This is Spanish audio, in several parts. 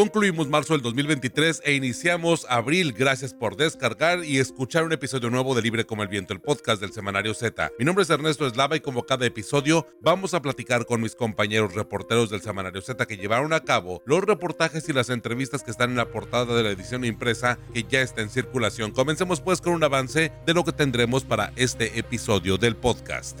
Concluimos marzo del 2023 e iniciamos abril. Gracias por descargar y escuchar un episodio nuevo de Libre como el Viento, el podcast del Semanario Z. Mi nombre es Ernesto Eslava y como cada episodio vamos a platicar con mis compañeros reporteros del Semanario Z que llevaron a cabo los reportajes y las entrevistas que están en la portada de la edición impresa que ya está en circulación. Comencemos pues con un avance de lo que tendremos para este episodio del podcast.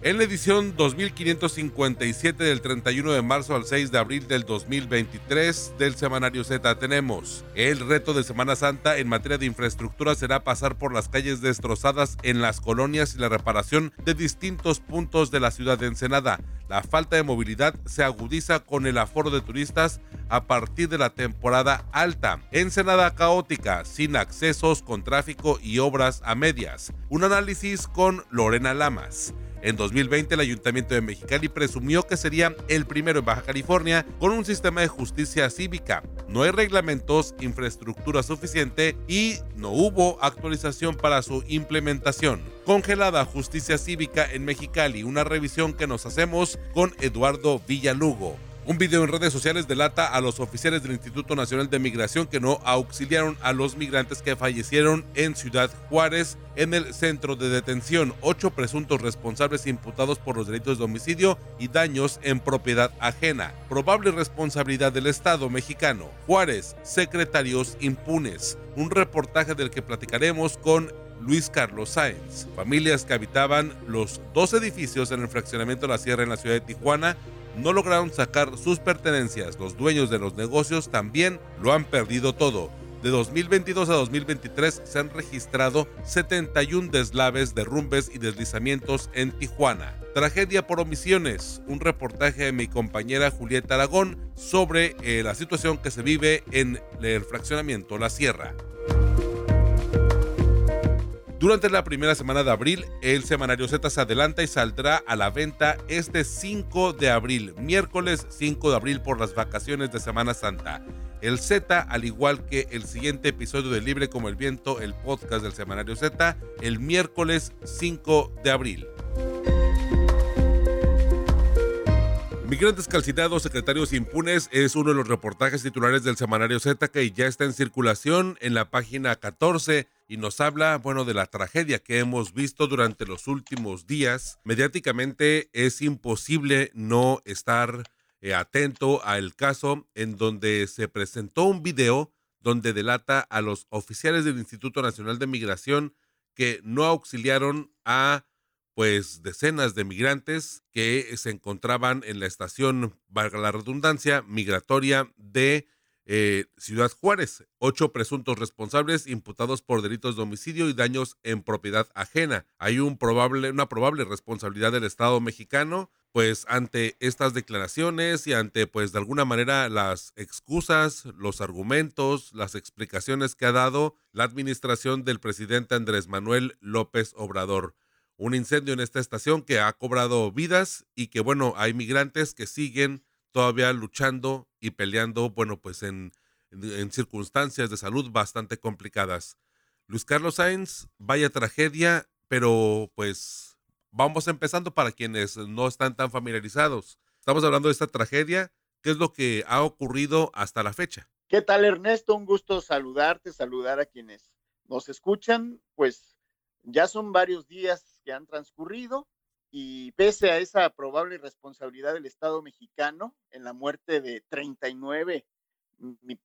En la edición 2557 del 31 de marzo al 6 de abril del 2023 del Semanario Z tenemos el reto de Semana Santa en materia de infraestructura será pasar por las calles destrozadas en las colonias y la reparación de distintos puntos de la ciudad de Ensenada. La falta de movilidad se agudiza con el aforo de turistas a partir de la temporada alta. Ensenada caótica, sin accesos, con tráfico y obras a medias. Un análisis con Lorena Lamas. En 2020 el Ayuntamiento de Mexicali presumió que sería el primero en Baja California con un sistema de justicia cívica. No hay reglamentos, infraestructura suficiente y no hubo actualización para su implementación. Congelada justicia cívica en Mexicali, una revisión que nos hacemos con Eduardo Villalugo. Un video en redes sociales delata a los oficiales del Instituto Nacional de Migración que no auxiliaron a los migrantes que fallecieron en Ciudad Juárez en el centro de detención. Ocho presuntos responsables imputados por los delitos de homicidio y daños en propiedad ajena. Probable responsabilidad del Estado mexicano. Juárez, secretarios impunes. Un reportaje del que platicaremos con Luis Carlos Sáenz. Familias que habitaban los dos edificios en el fraccionamiento de la Sierra en la ciudad de Tijuana no lograron sacar sus pertenencias. Los dueños de los negocios también lo han perdido todo. De 2022 a 2023 se han registrado 71 deslaves, derrumbes y deslizamientos en Tijuana. Tragedia por omisiones, un reportaje de mi compañera Julieta Aragón sobre eh, la situación que se vive en el fraccionamiento La Sierra. Durante la primera semana de abril, el semanario Z se adelanta y saldrá a la venta este 5 de abril, miércoles 5 de abril por las vacaciones de Semana Santa. El Z, al igual que el siguiente episodio de Libre como el Viento, el podcast del semanario Z, el miércoles 5 de abril. Migrantes calcinados, secretarios impunes es uno de los reportajes titulares del semanario Z que ya está en circulación en la página 14 y nos habla, bueno, de la tragedia que hemos visto durante los últimos días. Mediáticamente es imposible no estar eh, atento al caso en donde se presentó un video donde delata a los oficiales del Instituto Nacional de Migración que no auxiliaron a pues decenas de migrantes que se encontraban en la estación, valga la redundancia, migratoria de eh, Ciudad Juárez. Ocho presuntos responsables imputados por delitos de homicidio y daños en propiedad ajena. Hay una probable responsabilidad del Estado mexicano, pues ante estas declaraciones y ante, pues de alguna manera, las excusas, los argumentos, las explicaciones que ha dado la administración del presidente Andrés Manuel López Obrador un incendio en esta estación que ha cobrado vidas y que, bueno, hay migrantes que siguen todavía luchando y peleando, bueno, pues en, en, circunstancias de salud bastante complicadas. Luis Carlos Sainz, vaya tragedia, pero pues vamos empezando para quienes no están tan familiarizados. Estamos hablando de esta tragedia, ¿qué es lo que ha ocurrido hasta la fecha? ¿Qué tal Ernesto? Un gusto saludarte, saludar a quienes nos escuchan. Pues ya son varios días han transcurrido y pese a esa probable responsabilidad del Estado mexicano en la muerte de 39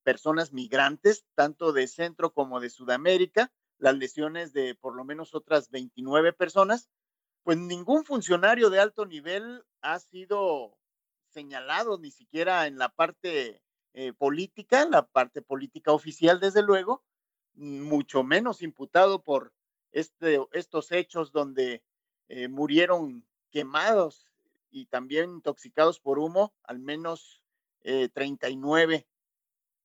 personas migrantes, tanto de Centro como de Sudamérica, las lesiones de por lo menos otras 29 personas, pues ningún funcionario de alto nivel ha sido señalado, ni siquiera en la parte eh, política, en la parte política oficial, desde luego, mucho menos imputado por este, estos hechos donde eh, murieron quemados y también intoxicados por humo, al menos 39 eh,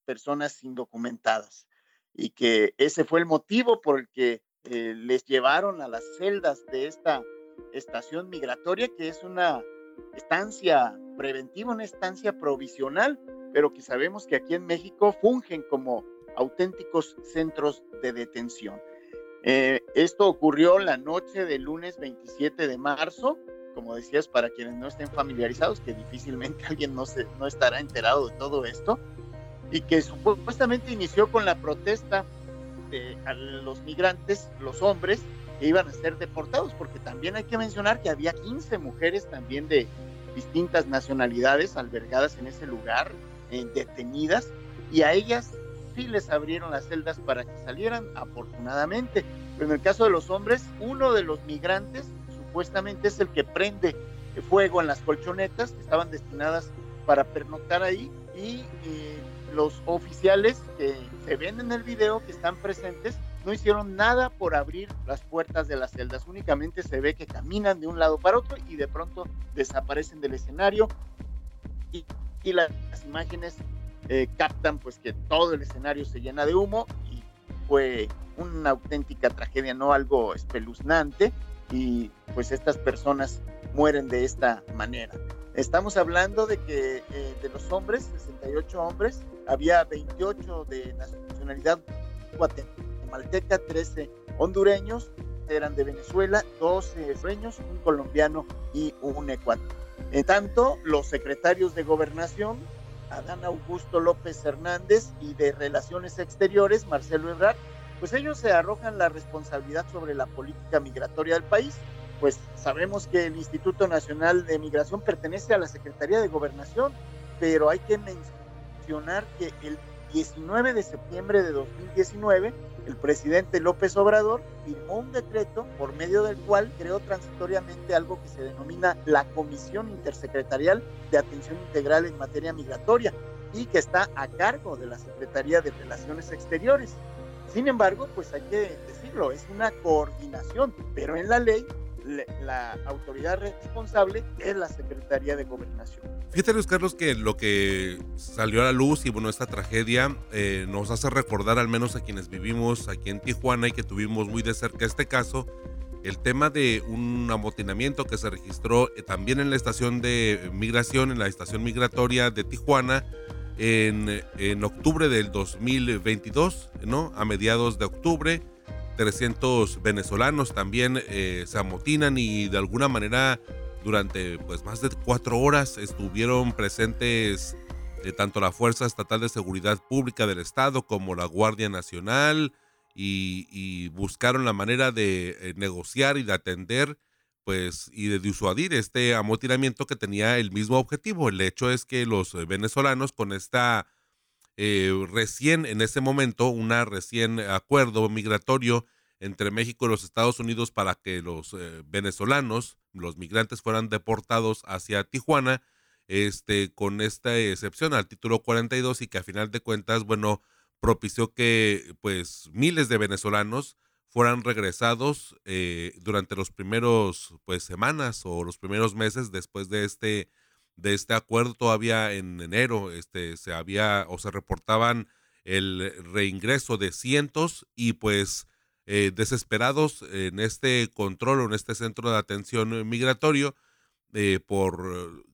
personas indocumentadas. Y que ese fue el motivo por el que eh, les llevaron a las celdas de esta estación migratoria, que es una estancia preventiva, una estancia provisional, pero que sabemos que aquí en México fungen como auténticos centros de detención. Eh, esto ocurrió la noche del lunes 27 de marzo, como decías, para quienes no estén familiarizados, que difícilmente alguien no, se, no estará enterado de todo esto, y que supuestamente inició con la protesta de los migrantes, los hombres, que iban a ser deportados, porque también hay que mencionar que había 15 mujeres también de distintas nacionalidades albergadas en ese lugar, detenidas, y a ellas sí les abrieron las celdas para que salieran, afortunadamente. Pero en el caso de los hombres, uno de los migrantes supuestamente es el que prende fuego en las colchonetas que estaban destinadas para pernoctar ahí y eh, los oficiales que se ven en el video, que están presentes, no hicieron nada por abrir las puertas de las celdas, únicamente se ve que caminan de un lado para otro y de pronto desaparecen del escenario y, y las imágenes eh, captan pues que todo el escenario se llena de humo y fue una auténtica tragedia, no algo espeluznante y pues estas personas mueren de esta manera. Estamos hablando de que eh, de los hombres, 68 hombres, había 28 de nacionalidad guatemalteca, 13 hondureños, eran de Venezuela, 12 sueños, un colombiano y un ecuatoriano. En tanto, los secretarios de gobernación, Adán Augusto López Hernández y de Relaciones Exteriores, Marcelo Ebrard, pues ellos se arrojan la responsabilidad sobre la política migratoria del país. Pues sabemos que el Instituto Nacional de Migración pertenece a la Secretaría de Gobernación, pero hay que mencionar que el 19 de septiembre de 2019, el presidente López Obrador firmó un decreto por medio del cual creó transitoriamente algo que se denomina la Comisión Intersecretarial de Atención Integral en Materia Migratoria y que está a cargo de la Secretaría de Relaciones Exteriores. Sin embargo, pues hay que decirlo, es una coordinación, pero en la ley la autoridad responsable es la Secretaría de Gobernación. Fíjate, Luis Carlos, que lo que salió a la luz y bueno, esta tragedia eh, nos hace recordar, al menos a quienes vivimos aquí en Tijuana y que tuvimos muy de cerca este caso, el tema de un amotinamiento que se registró eh, también en la estación de migración, en la estación migratoria de Tijuana, en, en octubre del 2022, ¿no? A mediados de octubre 300 venezolanos también eh, se amotinan y de alguna manera durante pues más de cuatro horas estuvieron presentes eh, tanto la Fuerza Estatal de Seguridad Pública del Estado como la Guardia Nacional y, buscaron la manera de eh, negociar y de atender pues y de disuadir este amotinamiento que tenía el mismo objetivo. El hecho es que los venezolanos con esta eh, recién en ese momento una recién acuerdo migratorio entre México y los Estados Unidos para que los eh, venezolanos, los migrantes fueran deportados hacia Tijuana, este, con esta excepción al título 42 y que a final de cuentas, bueno, propició que pues miles de venezolanos fueran regresados eh, durante los primeros pues semanas o los primeros meses después de este de este acuerdo todavía en enero este, se había o se reportaban el reingreso de cientos y pues eh, desesperados en este control o en este centro de atención migratorio eh, por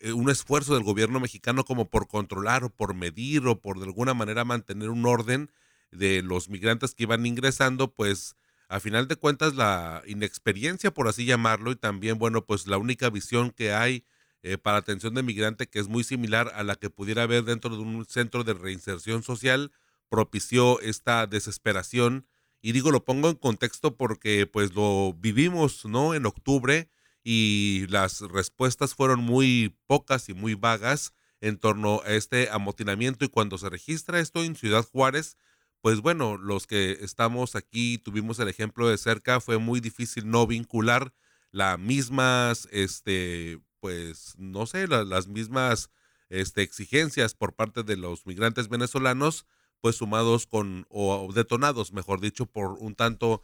eh, un esfuerzo del gobierno mexicano como por controlar o por medir o por de alguna manera mantener un orden de los migrantes que iban ingresando, pues a final de cuentas la inexperiencia, por así llamarlo, y también, bueno, pues la única visión que hay eh, para atención de migrante que es muy similar a la que pudiera haber dentro de un centro de reinserción social, propició esta desesperación. Y digo, lo pongo en contexto porque pues lo vivimos, ¿no? En octubre y las respuestas fueron muy pocas y muy vagas en torno a este amotinamiento y cuando se registra esto en Ciudad Juárez, pues bueno, los que estamos aquí tuvimos el ejemplo de cerca, fue muy difícil no vincular las mismas este, pues, no sé, las mismas este, exigencias por parte de los migrantes venezolanos, pues sumados con, o detonados, mejor dicho, por un tanto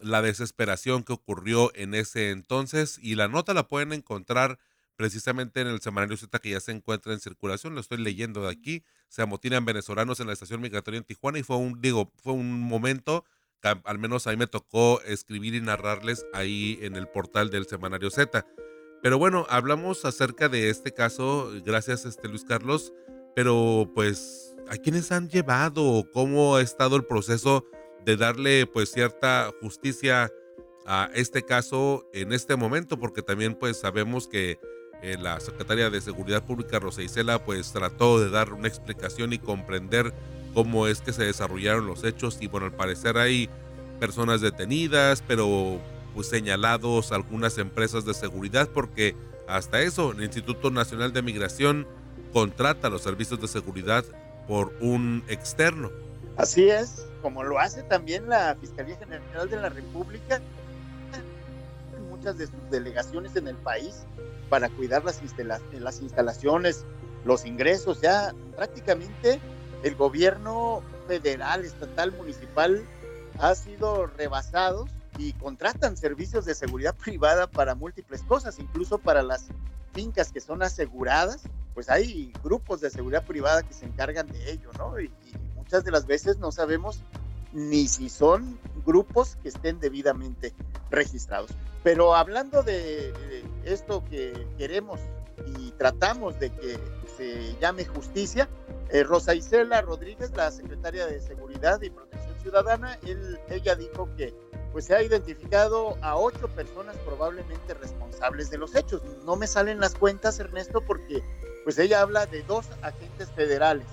la desesperación que ocurrió en ese entonces. Y la nota la pueden encontrar precisamente en el semanario Z que ya se encuentra en circulación, lo estoy leyendo de aquí, se amotinan venezolanos en la estación migratoria en Tijuana y fue un, digo, fue un momento al menos a me tocó escribir y narrarles ahí en el portal del Semanario Z. Pero bueno, hablamos acerca de este caso, gracias este Luis Carlos, pero pues a quiénes han llevado, cómo ha estado el proceso de darle pues cierta justicia a este caso en este momento, porque también pues sabemos que eh, la secretaria de Seguridad Pública Rosa Isela pues trató de dar una explicación y comprender cómo es que se desarrollaron los hechos y bueno, al parecer hay personas detenidas, pero pues señalados algunas empresas de seguridad porque hasta eso el Instituto Nacional de Migración contrata los servicios de seguridad por un externo. Así es, como lo hace también la Fiscalía General de la República, muchas de sus delegaciones en el país para cuidar las, las instalaciones, los ingresos, ya prácticamente el gobierno federal, estatal, municipal ha sido rebasado y contratan servicios de seguridad privada para múltiples cosas, incluso para las fincas que son aseguradas, pues hay grupos de seguridad privada que se encargan de ello, ¿no? Y, muchas de las veces no sabemos ni si son grupos que estén debidamente registrados. Pero hablando de, de esto que queremos y tratamos de que se llame justicia, eh, Rosa Isela Rodríguez, la secretaria de Seguridad y Protección Ciudadana, ella dijo que pues se ha identificado a ocho personas probablemente responsables de los hechos. No me salen las cuentas, Ernesto, porque pues ella habla de dos agentes federales,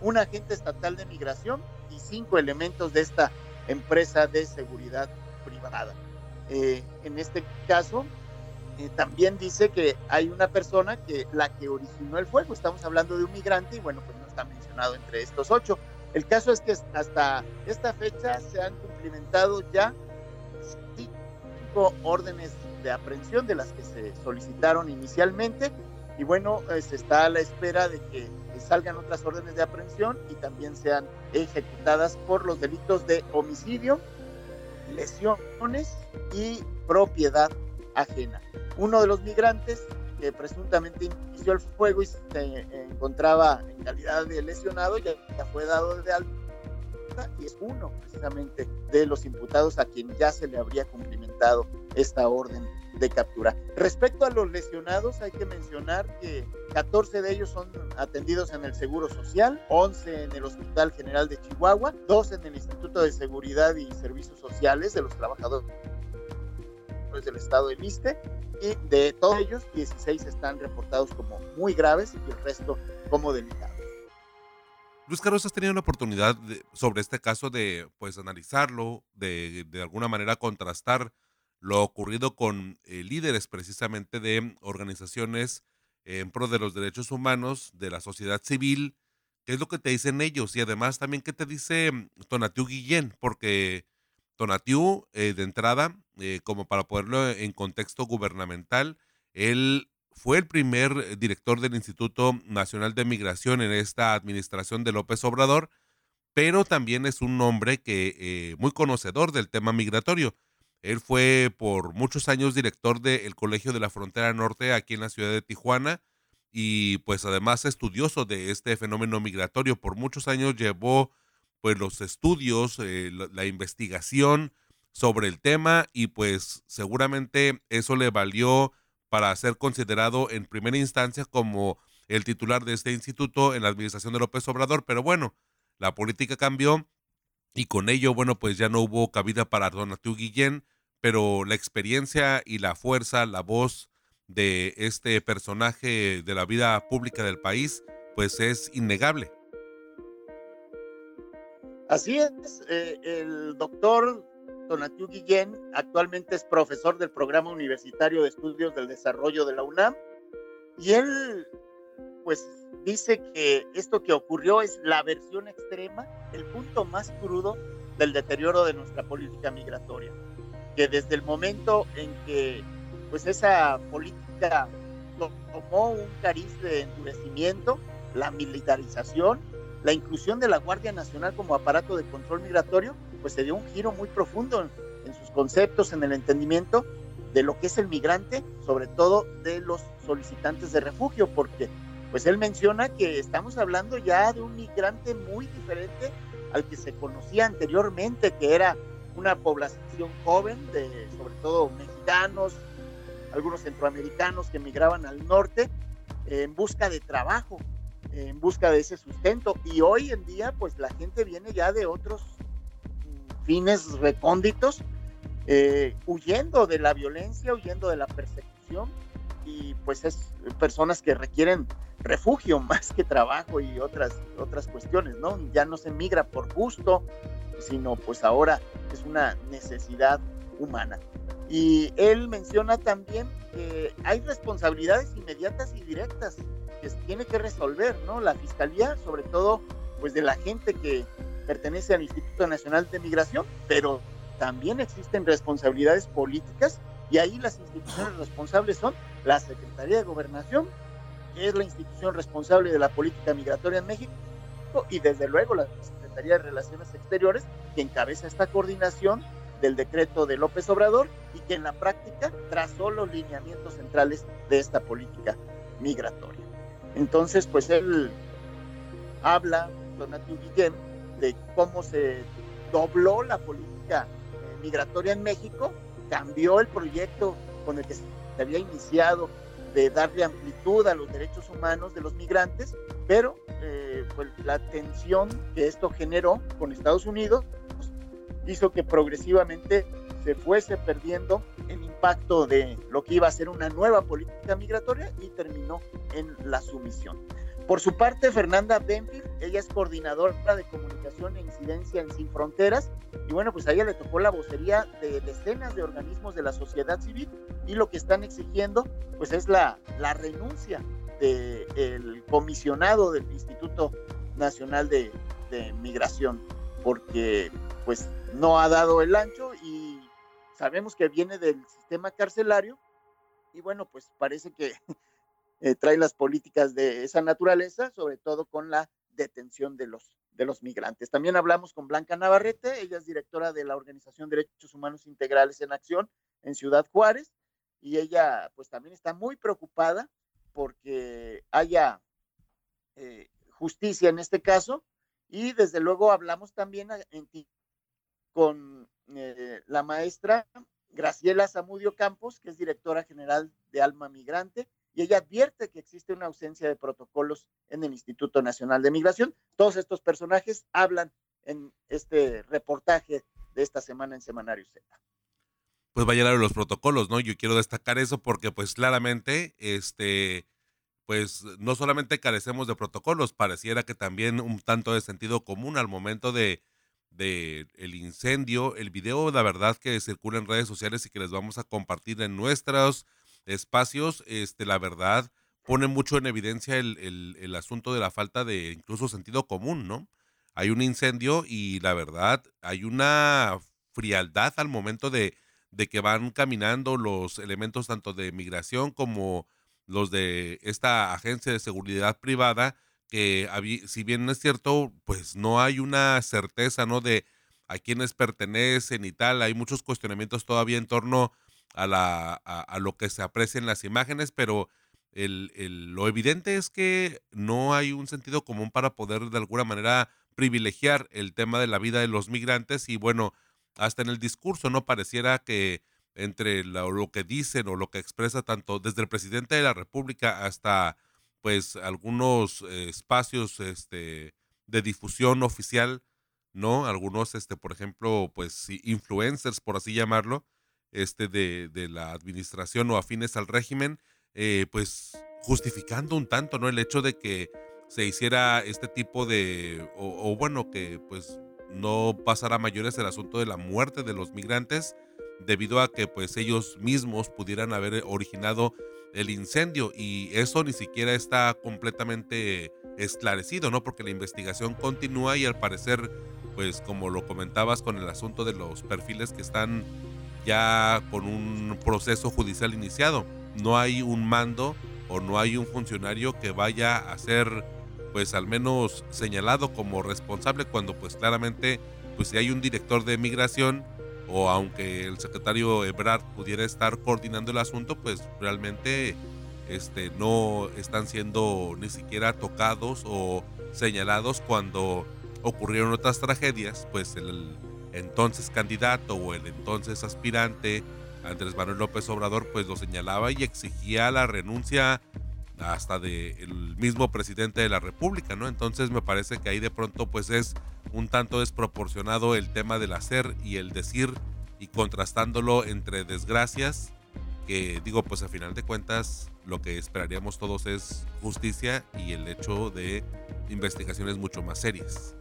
un agente estatal de migración y cinco elementos de esta empresa de seguridad privada. Eh, en este caso, eh, también dice que hay una persona que la que originó el fuego. Estamos hablando de un migrante y bueno, pues está mencionado entre estos ocho. El caso es que hasta esta fecha se han cumplimentado ya cinco órdenes de aprehensión de las que se solicitaron inicialmente y bueno, eh, se está a la espera de que salgan otras órdenes de aprehensión y también sean ejecutadas por los delitos de homicidio, lesiones y propiedad ajena. Uno de los migrantes que presuntamente inició el fuego y se encontraba en calidad de lesionado ya, fue dado de alta y es uno precisamente de los imputados a quien ya se le habría cumplimentado esta orden de captura. Respecto a los lesionados, hay que mencionar que 14 de ellos son atendidos en el Seguro Social, 11 en el Hospital General de Chihuahua, 2 en el Instituto de Seguridad y Servicios Sociales de los Trabajadores del estado de Liste y de todos ellos 16 están reportados como muy graves y el resto como delicados. Luis Carlos, ¿has tenido la oportunidad sobre este caso de pues analizarlo, de, de alguna manera contrastar lo ocurrido con eh, líderes precisamente de organizaciones en pro de los derechos humanos, de la sociedad civil? ¿Qué es lo que te dicen ellos? Y además también, ¿qué te dice Tonatiu Guillén? Porque Tonatiu, eh, de entrada, eh, como para ponerlo en contexto gubernamental, él fue el primer director del Instituto Nacional de Migración en esta administración de López Obrador, pero también es un hombre que eh, muy conocedor del tema migratorio. Él fue por muchos años director del Colegio de la Frontera Norte aquí en la ciudad de Tijuana y pues además estudioso de este fenómeno migratorio. Por muchos años llevó pues los estudios, eh, la, investigación sobre el tema y pues seguramente eso le valió para ser considerado en primera instancia como el titular de este instituto en la administración de López Obrador, pero bueno, la política cambió y con ello, bueno, pues ya no hubo cabida para Donatiu Guillén, pero la experiencia y la fuerza, la voz de este personaje de la vida pública del país, pues es innegable. Así es, eh, el doctor Donatiu Guillén actualmente es profesor del Programa Universitario de Estudios del Desarrollo de la UNAM y él pues dice que esto que ocurrió es la versión extrema, el punto más crudo del deterioro de nuestra política migratoria, que desde el momento en que pues esa política tomó un cariz de endurecimiento, la militarización, la inclusión de la Guardia Nacional como aparato de control migratorio, pues se dio un giro muy profundo en, sus conceptos, en el entendimiento de lo que es el migrante, sobre todo de los solicitantes de refugio, porque pues él menciona que estamos hablando ya de un migrante muy diferente al que se conocía anteriormente, que era una población joven, de sobre todo mexicanos, algunos centroamericanos que emigraban al norte en busca de trabajo, en busca de ese sustento. Y hoy en día, pues la gente viene ya de otros fines recónditos, eh, huyendo de la violencia, huyendo de la persecución. Y pues es personas que requieren refugio más que trabajo y otras, otras cuestiones, ¿no? Ya no se migra por gusto, sino pues ahora es una necesidad humana. Y él menciona también que hay responsabilidades inmediatas y directas que se tiene que resolver, ¿no? La fiscalía, sobre todo, pues de la gente que pertenece al Instituto Nacional de Migración, pero también existen responsabilidades políticas y ahí las instituciones responsables son la Secretaría de Gobernación, que es la institución responsable de la política migratoria en México, y desde luego la Secretaría de Relaciones Exteriores, que encabeza esta coordinación del decreto de López Obrador y que en la práctica trazó los lineamientos centrales de esta política migratoria. Entonces, pues él habla, Donatio Guillén, de cómo se dobló la política eh, migratoria en México, cambió el proyecto con el que se había iniciado de darle amplitud a los derechos humanos de los migrantes, pero eh, pues, la tensión que esto generó con Estados Unidos hizo que progresivamente se fuese perdiendo el impacto de lo que iba a ser una nueva política migratoria y terminó en la sumisión. Por su parte, Fernanda Benfield, ella es coordinadora de comunicación e incidencia en Sin Fronteras, y bueno, pues a ella le tocó la vocería de decenas de organismos de la sociedad civil, y lo que están exigiendo, pues es la, la renuncia del comisionado del Instituto Nacional de, de Migración, porque pues no ha dado el ancho sabemos que viene del sistema carcelario, y bueno, pues parece que eh, trae las políticas de esa naturaleza, sobre todo con la detención de los, de los migrantes. También hablamos con Blanca Navarrete, ella es directora de la Organización de Derechos Humanos Integrales en Acción en Ciudad Juárez, y ella pues también está muy preocupada porque haya eh, justicia en este caso, y desde luego hablamos también con eh, la maestra Graciela Zamudio Campos, que es directora general de Alma Migrante, y ella advierte que existe una ausencia de protocolos en el Instituto Nacional de Migración. Todos estos personajes hablan en este reportaje de esta semana en Semanario Z. Pues vaya a los protocolos, ¿no? Yo quiero destacar eso porque pues claramente, este, pues no solamente carecemos de protocolos, pareciera que también un tanto de sentido común al momento de, de el incendio, el video, la verdad que circula en redes sociales y que les vamos a compartir en nuestros espacios, este, la verdad, pone mucho en evidencia el, el, asunto de la falta de incluso sentido común, ¿no? Hay un incendio y la verdad, hay una frialdad al momento de, de que van caminando los elementos tanto de migración como los de esta agencia de seguridad privada, que si bien es cierto, pues no hay una certeza, ¿no? De a quiénes pertenecen y tal, hay muchos cuestionamientos todavía en torno a, la, a, lo que se aprecia en las imágenes, pero el, el, lo evidente es que no hay un sentido común para poder de alguna manera privilegiar el tema de la vida de los migrantes y bueno, hasta en el discurso no pareciera que entre lo, que dicen o lo que expresa tanto desde el presidente de la República hasta pues algunos eh, espacios este de difusión oficial, ¿no? Algunos este por ejemplo, pues influencers por así llamarlo, este, de, de la administración o afines al régimen, eh, pues justificando un tanto, ¿no? El hecho de que se hiciera este tipo de, o, bueno, que pues no pasara mayores el asunto de la muerte de los migrantes debido a que pues ellos mismos pudieran haber originado el incendio y eso ni siquiera está completamente esclarecido, ¿no? Porque la investigación continúa y al parecer, pues como lo comentabas con el asunto de los perfiles que están ya con un proceso judicial iniciado. No hay un mando o no hay un funcionario que vaya a ser pues al menos señalado como responsable cuando pues claramente pues si hay un director de migración o aunque el secretario Ebrard pudiera estar coordinando el asunto pues realmente este no están siendo ni siquiera tocados o señalados cuando ocurrieron otras tragedias pues el, entonces candidato o el entonces aspirante Andrés Manuel López Obrador pues lo señalaba y exigía la renuncia hasta del mismo presidente de la República, ¿no? Entonces me parece que ahí de pronto pues es un tanto desproporcionado el tema del hacer y el decir y contrastándolo entre desgracias que digo pues a final de cuentas lo que esperaríamos todos es justicia y el hecho de investigaciones mucho más serias.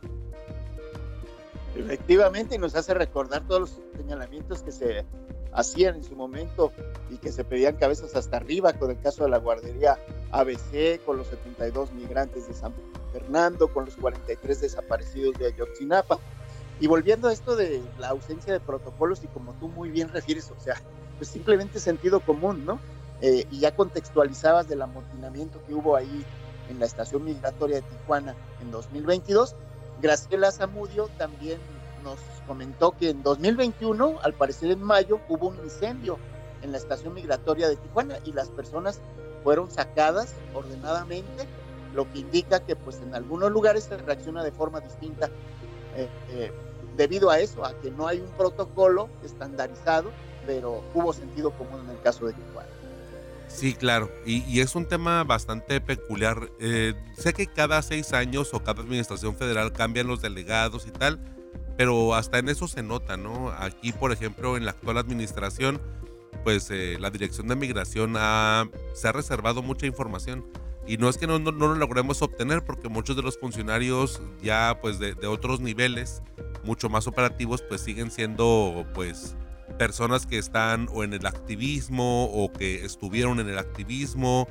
Efectivamente, y nos hace recordar todos los señalamientos que se hacían en su momento y que se pedían cabezas hasta arriba con el caso de la guardería ABC, con los 72 migrantes de San Fernando, con los 43 desaparecidos de Ayotzinapa. Y volviendo a esto de la ausencia de protocolos y como tú muy bien refieres, o sea, pues simplemente sentido común, ¿no? Eh, y ya contextualizabas del amotinamiento que hubo ahí en la estación migratoria de Tijuana en 2022. Graciela Zamudio también nos comentó que en 2021, al parecer en mayo, hubo un incendio en la estación migratoria de Tijuana y las personas fueron sacadas ordenadamente, lo que indica que pues en algunos lugares se reacciona de forma distinta eh, eh, debido a eso, a que no hay un protocolo estandarizado, pero hubo sentido común en el caso de Tijuana. Sí, claro, y, es un tema bastante peculiar. Eh, sé que cada seis años o cada administración federal cambian los delegados y tal, pero hasta en eso se nota, ¿no? Aquí, por ejemplo, en la actual administración, pues la Dirección de Migración ha, se ha reservado mucha información. Y no es que no, no, lo logremos obtener, porque muchos de los funcionarios ya pues de, otros niveles, mucho más operativos, pues siguen siendo pues personas que están o en el activismo o que estuvieron en el activismo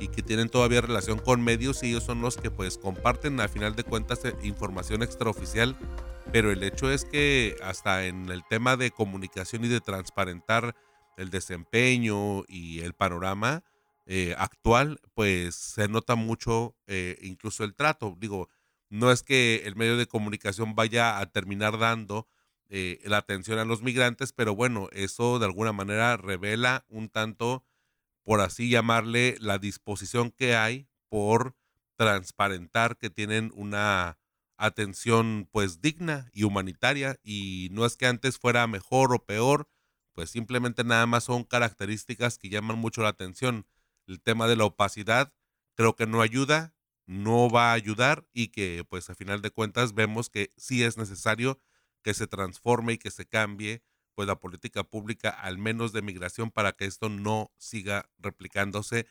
y que tienen todavía relación con medios y ellos son los que pues comparten a final de cuentas eh, información extraoficial. Pero el hecho es que hasta en el tema de comunicación y de transparentar el desempeño y el panorama eh, actual pues se nota mucho eh, incluso el trato digo no es que el medio de comunicación vaya a terminar dando eh, la atención a los migrantes, pero bueno, eso de alguna manera revela un tanto, por así llamarle, la disposición que hay por transparentar que tienen una atención pues digna y humanitaria y no es que antes fuera mejor o peor, pues simplemente nada más son características que llaman mucho la atención. El tema de la opacidad creo que no ayuda, no va a ayudar y que pues a final de cuentas vemos que sí es necesario que se transforme y que se cambie pues la política pública al menos de migración para que esto no siga replicándose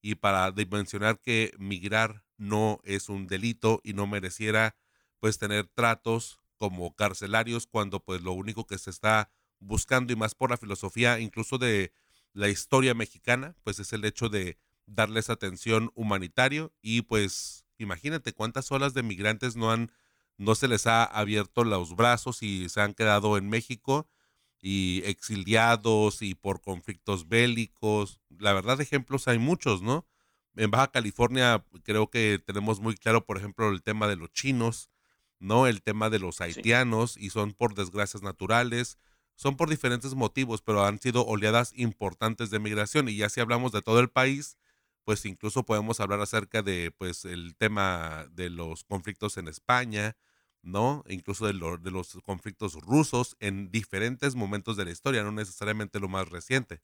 y para dimensionar que migrar no es un delito y no mereciera pues tener tratos como carcelarios cuando pues lo único que se está buscando y más por la filosofía incluso de la historia mexicana pues es el hecho de darles atención humanitario y pues imagínate cuántas olas de migrantes no han no se les ha abierto los brazos y se han quedado en México y exiliados y por conflictos bélicos. La verdad, ejemplos hay muchos, ¿no? En Baja California creo que tenemos muy claro, por ejemplo, el tema de los chinos, ¿no? El tema de los haitianos y son por desgracias naturales, son por diferentes motivos, pero han sido oleadas importantes de migración y ya si hablamos de todo el país, pues incluso podemos hablar acerca de pues el tema de los conflictos en España, ¿no? Incluso de, de los conflictos rusos en diferentes momentos de la historia, no necesariamente lo más reciente.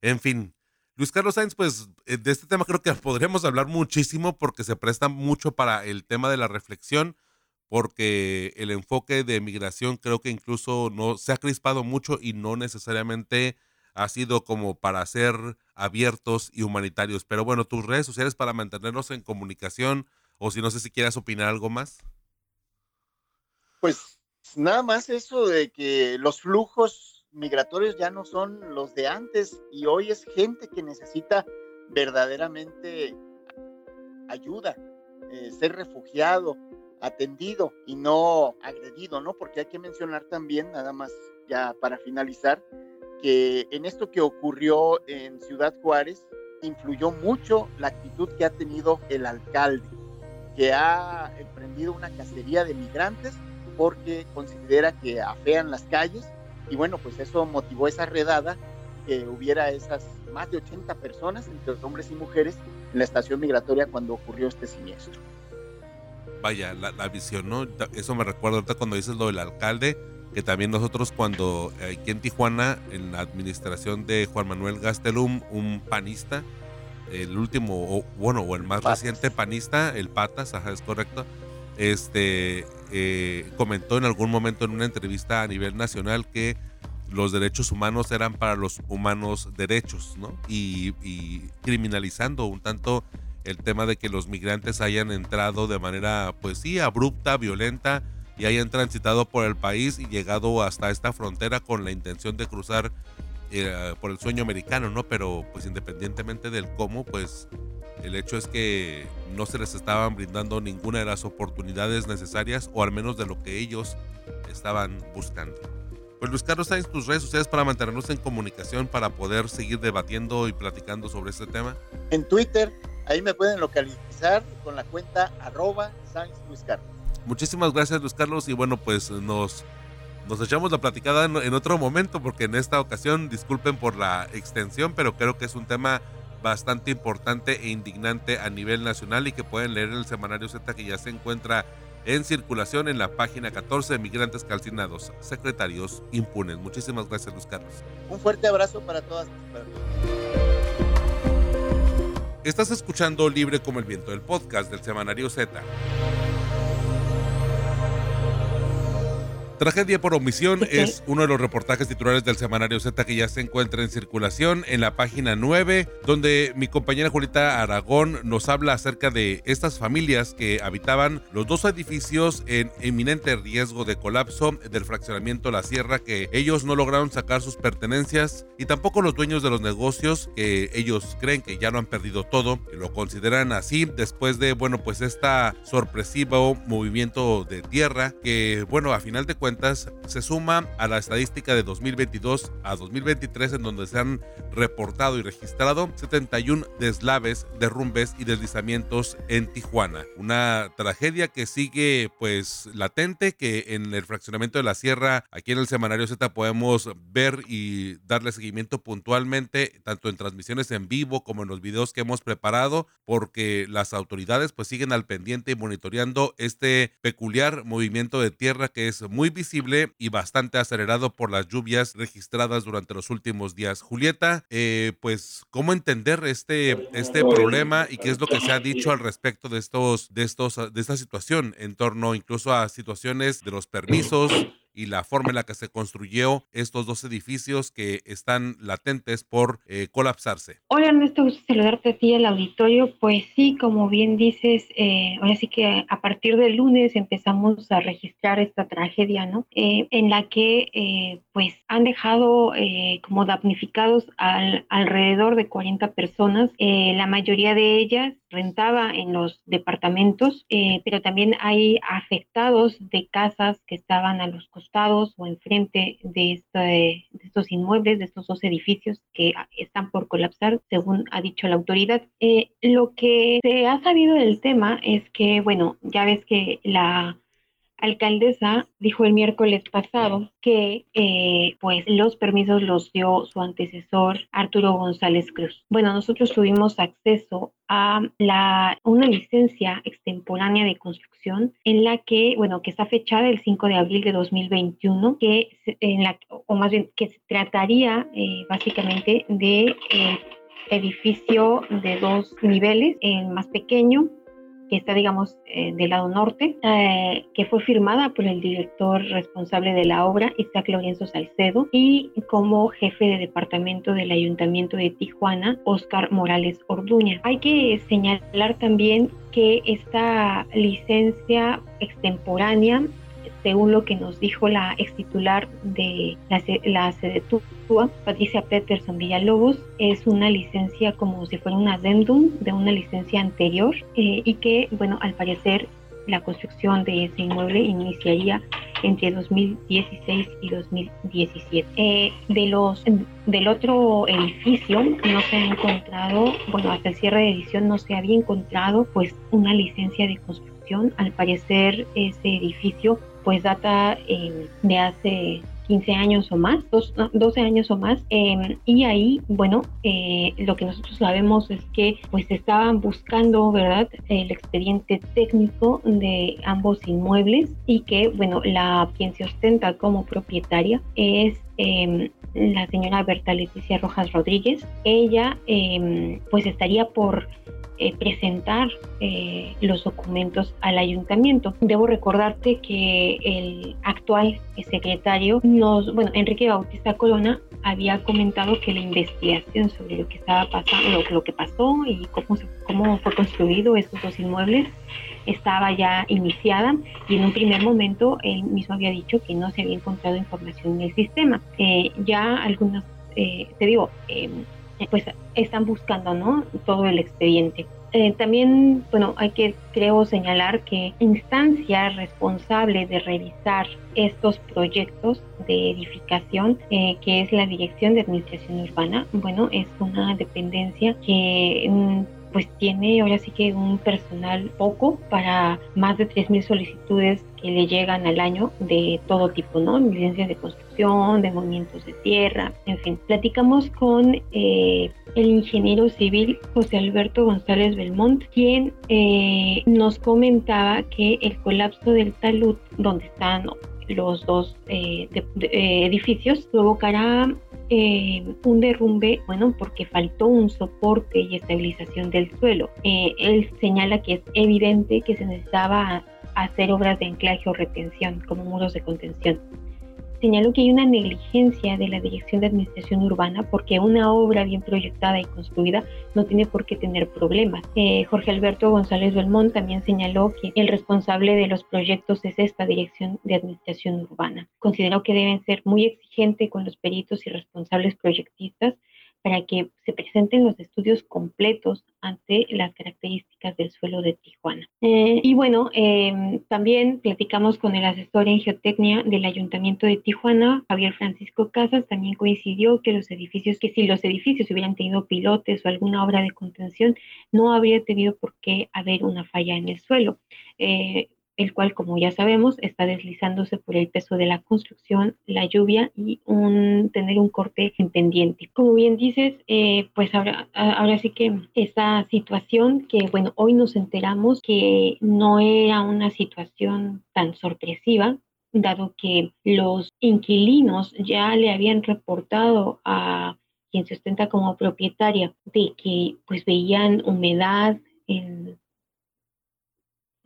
En fin, Luis Carlos Sainz, pues eh, de este tema creo que podríamos hablar muchísimo porque se presta mucho para el tema de la reflexión, porque el enfoque de migración creo que incluso no se ha crispado mucho y no necesariamente ha sido como para ser abiertos y humanitarios. Pero bueno, tus redes sociales para mantenernos en comunicación o si no sé si quieras opinar algo más. Pues nada más eso de que los flujos migratorios ya no son los de antes y hoy es gente que necesita verdaderamente ayuda, eh, ser refugiado, atendido y no agredido, ¿no? Porque hay que mencionar también, nada más ya para finalizar, que en esto que ocurrió en Ciudad Juárez influyó mucho la actitud que ha tenido el alcalde, que ha emprendido una cacería de migrantes porque considera que afean las calles y bueno, pues eso motivó esa redada, que hubiera esas más de 80 personas, entre hombres y mujeres, en la estación migratoria cuando ocurrió este siniestro. Vaya, la, visión, ¿no? Eso me recuerda ahorita cuando dices lo del alcalde, que también nosotros cuando eh, aquí en Tijuana, en la administración de Juan Manuel Gastelum, un panista, el último, o, bueno, o el más reciente panista, el Patas, ajá, es correcto, este, eh, comentó en algún momento en una entrevista a nivel nacional que los derechos humanos eran para los humanos derechos, ¿no? Y, y, criminalizando un tanto el tema de que los migrantes hayan entrado de manera, pues sí, abrupta, violenta, y hayan transitado por el país y llegado hasta esta frontera con la intención de cruzar eh, por el sueño americano, ¿no? Pero pues independientemente del cómo, pues el hecho es que no se les estaban brindando ninguna de las oportunidades necesarias o al menos de lo que ellos estaban buscando. Pues Luis Carlos, ¿sabes tus redes sociales para mantenernos en comunicación para poder seguir debatiendo y platicando sobre este tema? En Twitter, ahí me pueden localizar con la cuenta arroba Luis Carlos. Muchísimas gracias Luis Carlos y bueno pues nos, nos echamos la platicada en, otro momento porque en esta ocasión disculpen por la extensión pero creo que es un tema bastante importante e indignante a nivel nacional y que pueden leer en el semanario Z que ya se encuentra en circulación en la página 14 de Migrantes Calcinados, secretarios impunes. Muchísimas gracias Luis Carlos. Un fuerte abrazo para todas. Estás escuchando Libre como el Viento, el podcast del semanario Z. Tragedia por omisión es uno de los reportajes titulares del semanario Z que ya se encuentra en circulación en la página 9, donde mi compañera Julita Aragón nos habla acerca de estas familias que habitaban los dos edificios en inminente riesgo de colapso del fraccionamiento La Sierra, que ellos no lograron sacar sus pertenencias y tampoco los dueños de los negocios, que ellos creen que ya lo han perdido todo, que lo consideran así después de, bueno, pues esta sorpresivo movimiento de tierra que, bueno, a final de cuentas, se suma a la estadística de 2022 a 2023 en donde se han reportado y registrado 71 deslaves, derrumbes y deslizamientos en Tijuana. Una tragedia que sigue pues latente que en el fraccionamiento de la sierra aquí en el semanario Z podemos ver y darle seguimiento puntualmente tanto en transmisiones en vivo como en los videos que hemos preparado porque las autoridades pues siguen al pendiente y monitoreando este peculiar movimiento de tierra que es muy visible y bastante acelerado por las lluvias registradas durante los últimos días. Julieta, eh, pues, ¿cómo entender este, este problema y qué es lo que se ha dicho al respecto de estos, de estos, de esta situación en torno incluso a situaciones de los permisos? Y la forma en la que se construyó estos dos edificios que están latentes por eh, colapsarse. Hola Ernesto, gusto saludarte a ti al auditorio. Pues sí, como bien dices, eh, ahora sí que a partir del lunes empezamos a registrar esta tragedia, ¿no? Eh, en la que eh, pues han dejado como damnificados al, alrededor de 40 personas, la mayoría de ellas rentaba en los departamentos, eh, pero también hay afectados de casas que estaban a los costados o enfrente de, este, de estos inmuebles, de estos dos edificios que están por colapsar, según ha dicho la autoridad. Eh, lo que se ha sabido del tema es que, bueno, ya ves que la alcaldesa dijo el miércoles pasado que eh, pues los permisos los dio su antecesor Arturo González Cruz. Bueno, nosotros tuvimos acceso a la, una licencia extemporánea de construcción en la que, bueno, que está fechada el 5 de abril de 2021, que en la, o más bien que se trataría eh, básicamente de eh, edificio de dos niveles, el más pequeño que está, digamos, eh, del lado norte, eh, que fue firmada por el director responsable de la obra, Isaac Lorenzo Salcedo, y como jefe de departamento del Ayuntamiento de Tijuana, Oscar Morales Orduña. Hay que señalar también que esta licencia extemporánea según lo que nos dijo la ex titular de la, la Patricia Peterson Villalobos, es una licencia como si fuera un adendum de una licencia anterior eh, y que, bueno, al parecer la construcción de ese inmueble iniciaría entre 2016 y 2017. Eh, de los, del otro edificio no se ha encontrado, bueno, hasta el cierre de edición no se había encontrado pues una licencia de construcción. Al parecer ese edificio pues data eh, de hace 15 años o más, 12 años o más, em, y ahí, bueno, eh, lo que nosotros sabemos es que pues estaban buscando, ¿verdad?, el expediente técnico de ambos inmuebles y que, bueno, la quien se ostenta como propietaria es em, la señora Berta Leticia Rojas Rodríguez. Ella em, pues estaría por eh, presentar eh, los documentos al ayuntamiento. Debo recordarte que el actual secretario, nos, bueno, Enrique Bautista Corona, había comentado que la investigación sobre lo que estaba pasando, lo, que pasó y cómo, cómo fue construido estos dos inmuebles estaba ya iniciada y en un primer momento él mismo había dicho que no se había encontrado información en el sistema. Eh, ya algunas, te digo, em, pues están buscando ¿no? todo el expediente. Eh, también, bueno, hay que, creo, señalar que instancia responsable de revisar estos proyectos de edificación, eh, que es la Dirección de Administración Urbana, bueno, es una dependencia que mm, pues tiene ahora sí que un personal poco para más de 3.000 solicitudes que le llegan al año de todo tipo, ¿no? Licencias de construcción, de movimientos de tierra, en fin. Platicamos con eh, el ingeniero civil José Alberto González Belmont, quien eh, nos comentaba que el colapso del talud, donde están los dos eh, edificios, provocará eh, un derrumbe, bueno, porque faltó un soporte y estabilización del suelo. Eh, él señala que es evidente que se necesitaba hacer obras de anclaje o retención, como muros de contención señaló que hay una negligencia de la Dirección de Administración Urbana porque una obra bien proyectada y construida no tiene por qué tener problemas. Eh, Jorge Alberto González Belmont también señaló que el responsable de los proyectos es esta Dirección de Administración Urbana. Consideró que deben ser muy exigentes con los peritos y responsables proyectistas para que se presenten los estudios completos ante las características del suelo de Tijuana. Eh, y bueno, em, también platicamos con el asesor en geotecnia del Ayuntamiento de Tijuana, Javier Francisco Casas, también coincidió que los edificios, que si los edificios hubieran tenido pilotes o alguna obra de contención, no habría tenido por qué haber una falla en el suelo. Eh, el cual, como ya sabemos, está deslizándose por el peso de la construcción, la lluvia y un, tener un corte en pendiente. Como bien dices, eh, pues ahora, ahora sí que esa situación que, bueno, hoy nos enteramos que no era una situación tan sorpresiva, dado que los inquilinos ya le habían reportado a quien se ostenta como propietaria de que pues veían humedad en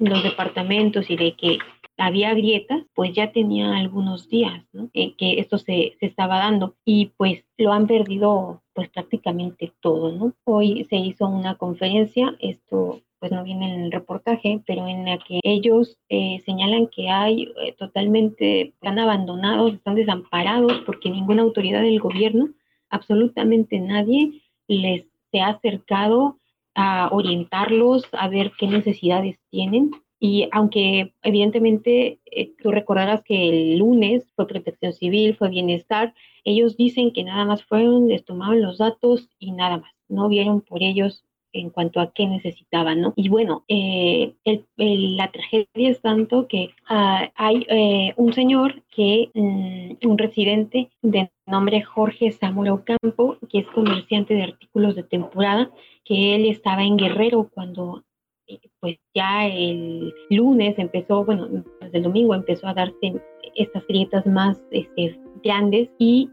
los departamentos y de que había grietas, pues ya tenía algunos días ¿no? Eh, que esto se, se, estaba dando y pues lo han perdido pues prácticamente todo, ¿no? Hoy se hizo una conferencia, esto pues no viene en el reportaje, pero en la que ellos eh, señalan que hay eh, totalmente, están abandonados, están desamparados porque ninguna autoridad del gobierno, absolutamente nadie les se ha acercado a orientarlos, a ver qué necesidades tienen. Y aunque evidentemente eh, tú recordarás que el lunes fue protección civil, fue bienestar, ellos dicen que nada más fueron, les tomaban los datos y nada más, no vieron por ellos en cuanto a qué necesitaban, ¿no? Y bueno, eh, la tragedia es tanto que ah, hay eh, un señor que, mm, un residente de nombre Jorge Zamora Ocampo, que es comerciante de artículos de temporada, que él estaba en Guerrero cuando eh, pues ya el lunes empezó, bueno, desde el domingo empezó a darse estas grietas más este, grandes y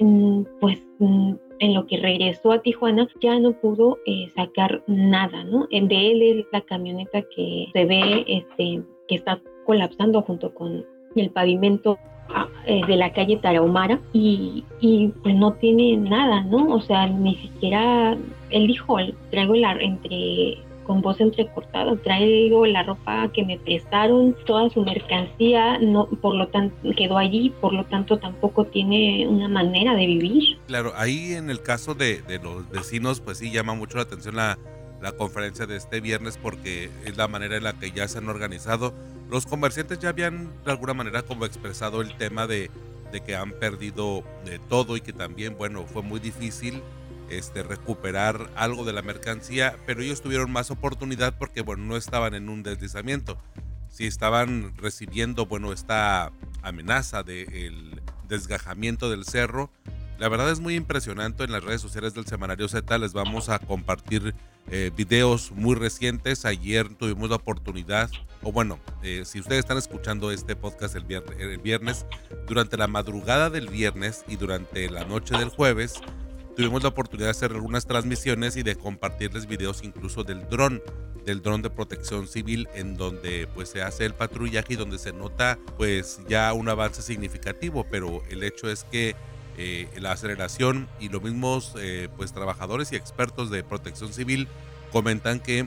mm, pues mm, en lo que regresó a Tijuana ya no pudo eh, sacar nada, ¿no? De él es la camioneta que se ve este, que está colapsando junto con el pavimento ah, eh, de la calle Tarahumara y, y, pues no tiene nada, ¿no? O sea, ni siquiera, él dijo, traigo la, entre con voz entrecortada, traigo la ropa que me prestaron, toda su mercancía, no, por lo tanto quedó allí, por lo tanto tampoco tiene una manera de vivir. Claro, ahí en el caso de, de los vecinos, pues sí llama mucho la atención la, la conferencia de este viernes porque es la manera en la que ya se han organizado. Los comerciantes ya habían de alguna manera como expresado el tema de, de que han perdido de todo y que también, bueno, fue muy difícil este, recuperar algo de la mercancía, pero ellos tuvieron más oportunidad porque, bueno, no estaban en un deslizamiento. Si estaban recibiendo, bueno, esta amenaza de desgajamiento del cerro. La verdad es muy impresionante en las redes sociales del Semanario Z. Les vamos a compartir eh, videos muy recientes. Ayer tuvimos la oportunidad, o bueno, eh, si ustedes están escuchando este podcast el viernes, durante la madrugada del viernes y durante la noche del jueves, tuvimos la oportunidad de hacer algunas transmisiones y de compartirles videos incluso del dron del dron de protección civil en donde pues se hace el patrullaje y donde se nota pues ya un avance significativo pero el hecho es que eh, la aceleración y los mismos eh, pues trabajadores y expertos de protección civil comentan que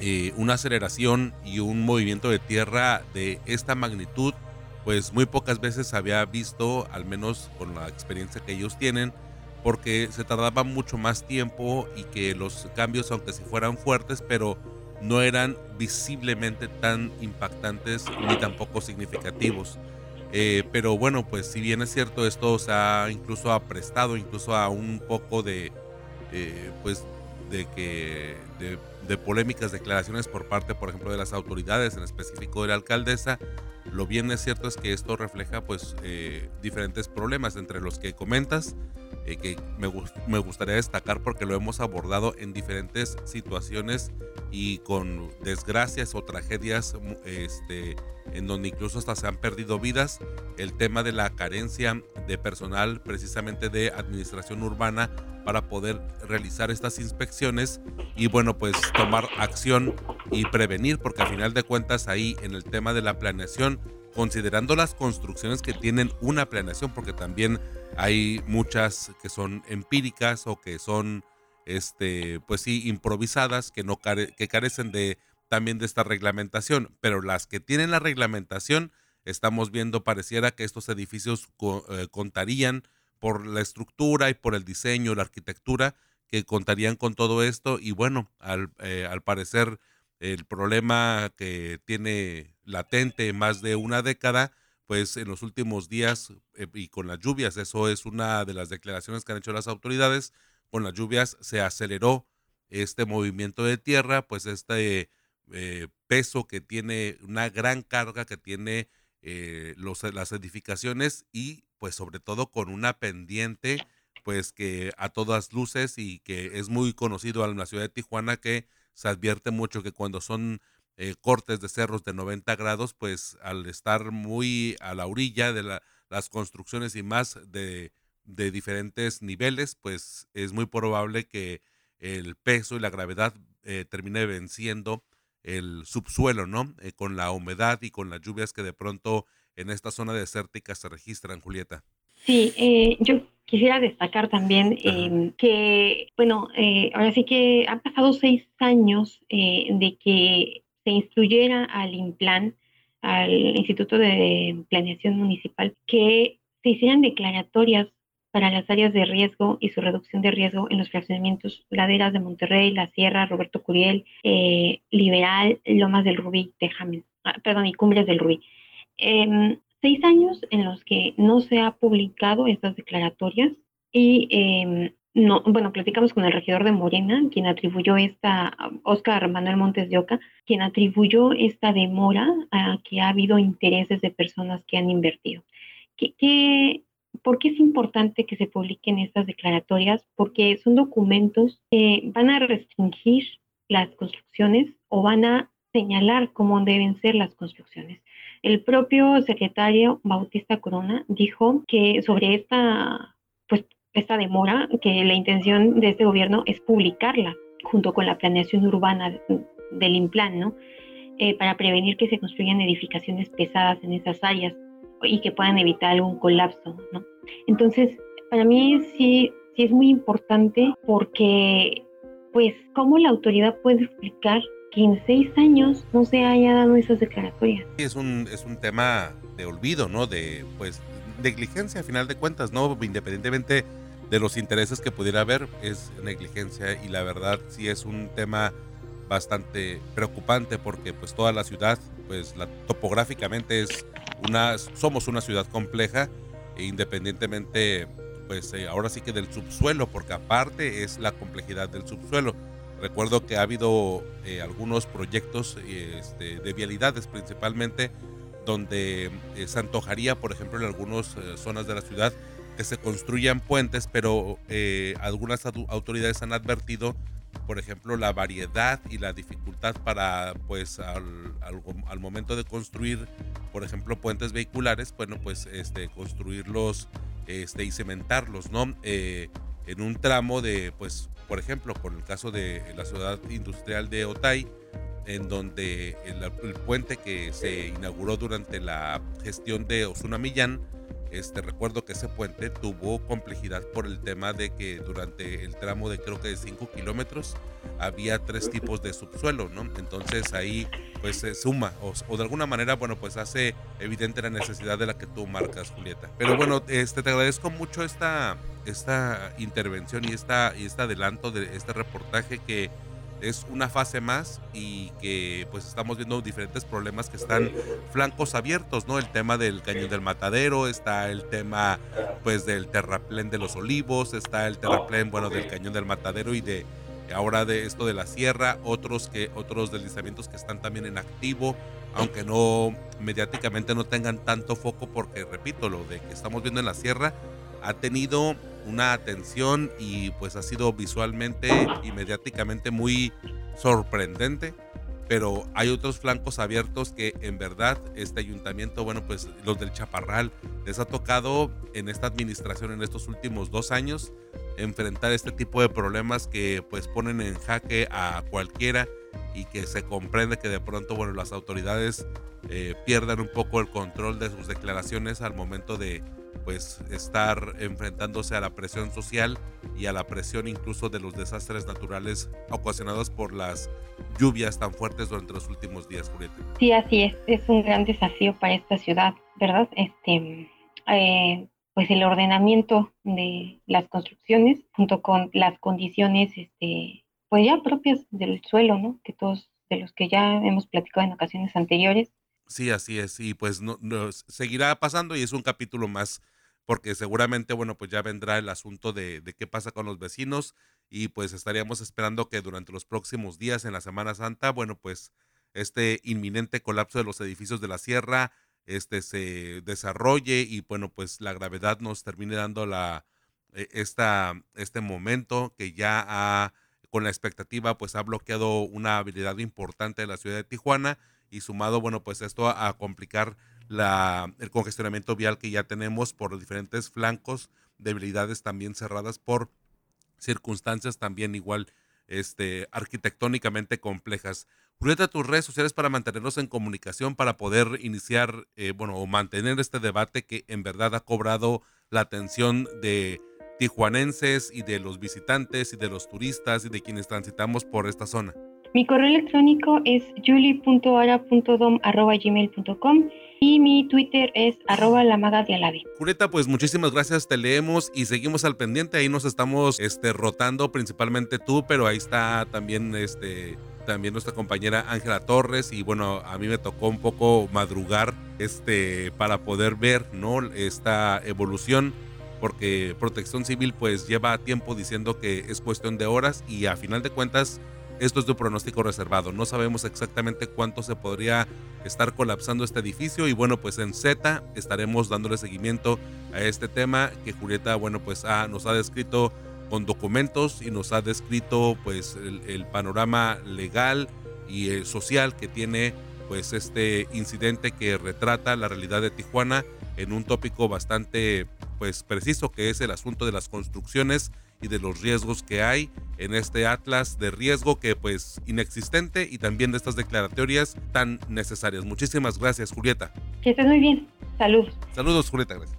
eh, una aceleración y un movimiento de tierra de esta magnitud pues muy pocas veces había visto al menos con la experiencia que ellos tienen porque se tardaba mucho más tiempo y que los cambios, aunque si fueran fuertes, pero no eran visiblemente tan impactantes ni tampoco significativos. Eh, pero bueno, pues si bien es cierto, esto se ha incluso aprestado incluso a un poco de, eh, pues, de que de, polémicas declaraciones por parte, por ejemplo, de las autoridades, en específico de la alcaldesa. Lo bien es cierto es que esto refleja, pues, eh, diferentes problemas entre los que comentas eh, que me, me, gustaría destacar porque lo hemos abordado en diferentes situaciones y con desgracias o tragedias este, en donde incluso hasta se han perdido vidas, el tema de la carencia de personal precisamente de administración urbana para poder realizar estas inspecciones y bueno pues tomar acción y prevenir porque al final de cuentas ahí en el tema de la planeación considerando las construcciones que tienen una planeación porque también hay muchas que son empíricas o que son, este, pues sí, improvisadas, que, no que carecen de también de esta reglamentación, pero las que tienen la reglamentación, estamos viendo, pareciera que estos edificios eh, contarían por la estructura y por el diseño, la arquitectura, que contarían con todo esto. Y bueno, al, eh, al parecer el problema que tiene latente más de una década, pues en los últimos días eh, y con las lluvias, eso es una de las declaraciones que han hecho las autoridades, con las lluvias se aceleró este movimiento de tierra, pues este eh, peso que tiene, una gran carga que tiene eh, los, las edificaciones y pues sobre todo con una pendiente pues que a todas luces y que es muy conocido en la ciudad de Tijuana que se advierte mucho que cuando son eh, cortes de cerros de 90 grados, pues al estar muy a la orilla de la, las construcciones y más de, de, diferentes niveles, pues es muy probable que el peso y la gravedad eh, termine venciendo el subsuelo, ¿no? Eh, con la humedad y con las lluvias que de pronto en esta zona desértica se registran, Julieta. Sí, yo quisiera destacar también em, que, bueno, ahora sí que han pasado seis años de que se instruyera al INPLAN, al Instituto de Planeación Municipal, que se hicieran declaratorias para las áreas de riesgo y su reducción de riesgo en los fraccionamientos Laderas de Monterrey, La Sierra, Roberto Curiel, eh, Liberal, Lomas del Rubí, Tejamen, ah, perdón, y Cumbres del Rubí. Em, seis años en los que no se ha publicado estas declaratorias y em, no, bueno, platicamos con el regidor de Morena, quien atribuyó esta, Oscar Manuel Montes de Oca, quien atribuyó esta demora a que ha habido intereses de personas que han invertido. ¿Qué, por qué es importante que se publiquen estas declaratorias? Porque son documentos que van a restringir las construcciones o van a señalar cómo deben ser las construcciones. El propio secretario Bautista Corona dijo que sobre esta esta demora, que la intención de este gobierno es publicarla junto con la planeación urbana del IMPLAN, ¿no? Eh, para prevenir que se construyan edificaciones pesadas en esas áreas y que puedan evitar algún colapso, ¿no? Entonces, para mí sí, sí es muy importante porque, pues, ¿cómo la autoridad puede explicar que en seis años no se haya dado esas declaratorias? Es un, es un tema de olvido, ¿no? De, pues, negligencia a final de cuentas, ¿no? Independientemente de los intereses que pudiera haber, es negligencia y la verdad sí es un tema bastante preocupante porque pues toda la ciudad, pues topográficamente es una, somos una ciudad compleja e independientemente pues eh, ahora sí que del subsuelo, porque aparte es la complejidad del subsuelo. Recuerdo que ha habido eh, algunos proyectos este, de vialidades principalmente donde eh, se antojaría, por ejemplo, en algunas eh, zonas de la ciudad que se construyan puentes, pero eh, algunas autoridades han advertido, por ejemplo, la variedad y la dificultad para, pues, al, al, momento de construir, por ejemplo, puentes vehiculares, bueno, pues, este, construirlos este, y cementarlos, ¿no? en un tramo de, pues, por ejemplo, con el caso de la ciudad industrial de Otay, en donde el, puente que se inauguró durante la gestión de Osuna Millán, este, recuerdo que ese puente tuvo complejidad por el tema de que durante el tramo de creo que de 5 kilómetros había tres tipos de subsuelo, ¿no? Entonces ahí pues se suma o, de alguna manera, bueno, pues hace evidente la necesidad de la que tú marcas, Julieta. Pero bueno, este, te agradezco mucho esta, esta intervención y, esta, y este adelanto de este reportaje que es una fase más y que pues estamos viendo diferentes problemas que están flancos abiertos, ¿no? El tema del cañón del matadero, está el tema pues del terraplén de los olivos, está el terraplén, bueno, del cañón del matadero y de ahora de esto de la sierra, otros que otros deslizamientos que están también en activo, aunque no mediáticamente no tengan tanto foco porque repito, lo de que estamos viendo en la sierra ha tenido una atención y pues ha sido visualmente y mediáticamente muy sorprendente. Pero hay otros flancos abiertos que en verdad este ayuntamiento, bueno, pues los del Chaparral, les ha tocado en esta administración en estos últimos dos años enfrentar este tipo de problemas que pues ponen en jaque a cualquiera y que se comprende que de pronto, bueno, las autoridades eh, pierdan un poco el control de sus declaraciones al momento de, pues estar enfrentándose a la presión social y a la presión incluso de los desastres naturales ocasionados por las lluvias tan fuertes durante los últimos días, Julieta. Sí, así es, es un gran desafío para esta ciudad, ¿verdad? Este, eh, pues el ordenamiento de las construcciones junto con las condiciones, este, pues ya propias del suelo, ¿no? Que todos de los que ya hemos platicado en ocasiones anteriores, Sí, así es. Y pues no, seguirá pasando y es un capítulo más porque seguramente, bueno, pues ya vendrá el asunto de, de, qué pasa con los vecinos y pues estaríamos esperando que durante los próximos días en la Semana Santa, bueno, pues este inminente colapso de los edificios de la sierra este se desarrolle y bueno, pues la gravedad nos termine dando la e, esta este momento que ya ha con la expectativa pues ha bloqueado una habilidad importante de la ciudad de Tijuana y sumado, bueno, pues esto a, complicar la, el congestionamiento vial que ya tenemos por diferentes flancos, debilidades también cerradas por circunstancias también igual este, arquitectónicamente complejas. Julieta, tus redes sociales para mantenernos en comunicación, para poder iniciar, eh, bueno, o mantener este debate que en verdad ha cobrado la atención de tijuanenses y de los visitantes y de los turistas y de quienes transitamos por esta zona. Mi correo electrónico es juli.ara.dom.gmail.com y mi Twitter es arroba la maga de Alavi. Julieta, pues muchísimas gracias, te leemos y seguimos al pendiente. Ahí nos estamos este, rotando, principalmente tú, pero ahí está también este también nuestra compañera Ángela Torres y bueno, a mí me tocó un poco madrugar este para poder ver, ¿no? esta evolución porque Protección Civil pues lleva tiempo diciendo que es cuestión de horas y a final de cuentas esto es de pronóstico reservado. No sabemos exactamente cuánto se podría estar colapsando este edificio y bueno, pues en Z estaremos dándole seguimiento a este tema que Julieta, bueno, pues nos ha descrito con documentos y nos ha descrito pues el, panorama legal y eh, social que tiene pues este incidente que retrata la realidad de Tijuana en un tópico bastante pues preciso que es el asunto de las construcciones y de los riesgos que hay en este atlas de riesgo que pues inexistente y también de estas declaratorias tan necesarias. Muchísimas gracias, Julieta. Que estés muy bien. Saludos. Saludos, Julieta. Gracias.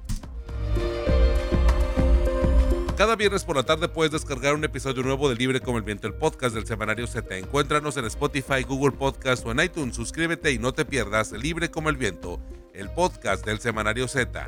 Cada viernes por la tarde puedes descargar un episodio nuevo de Libre como el Viento, el podcast del Semanario Z. Encuéntranos en Spotify, Google Podcast o en iTunes. Suscríbete y no te pierdas Libre como el Viento, el podcast del Semanario Z.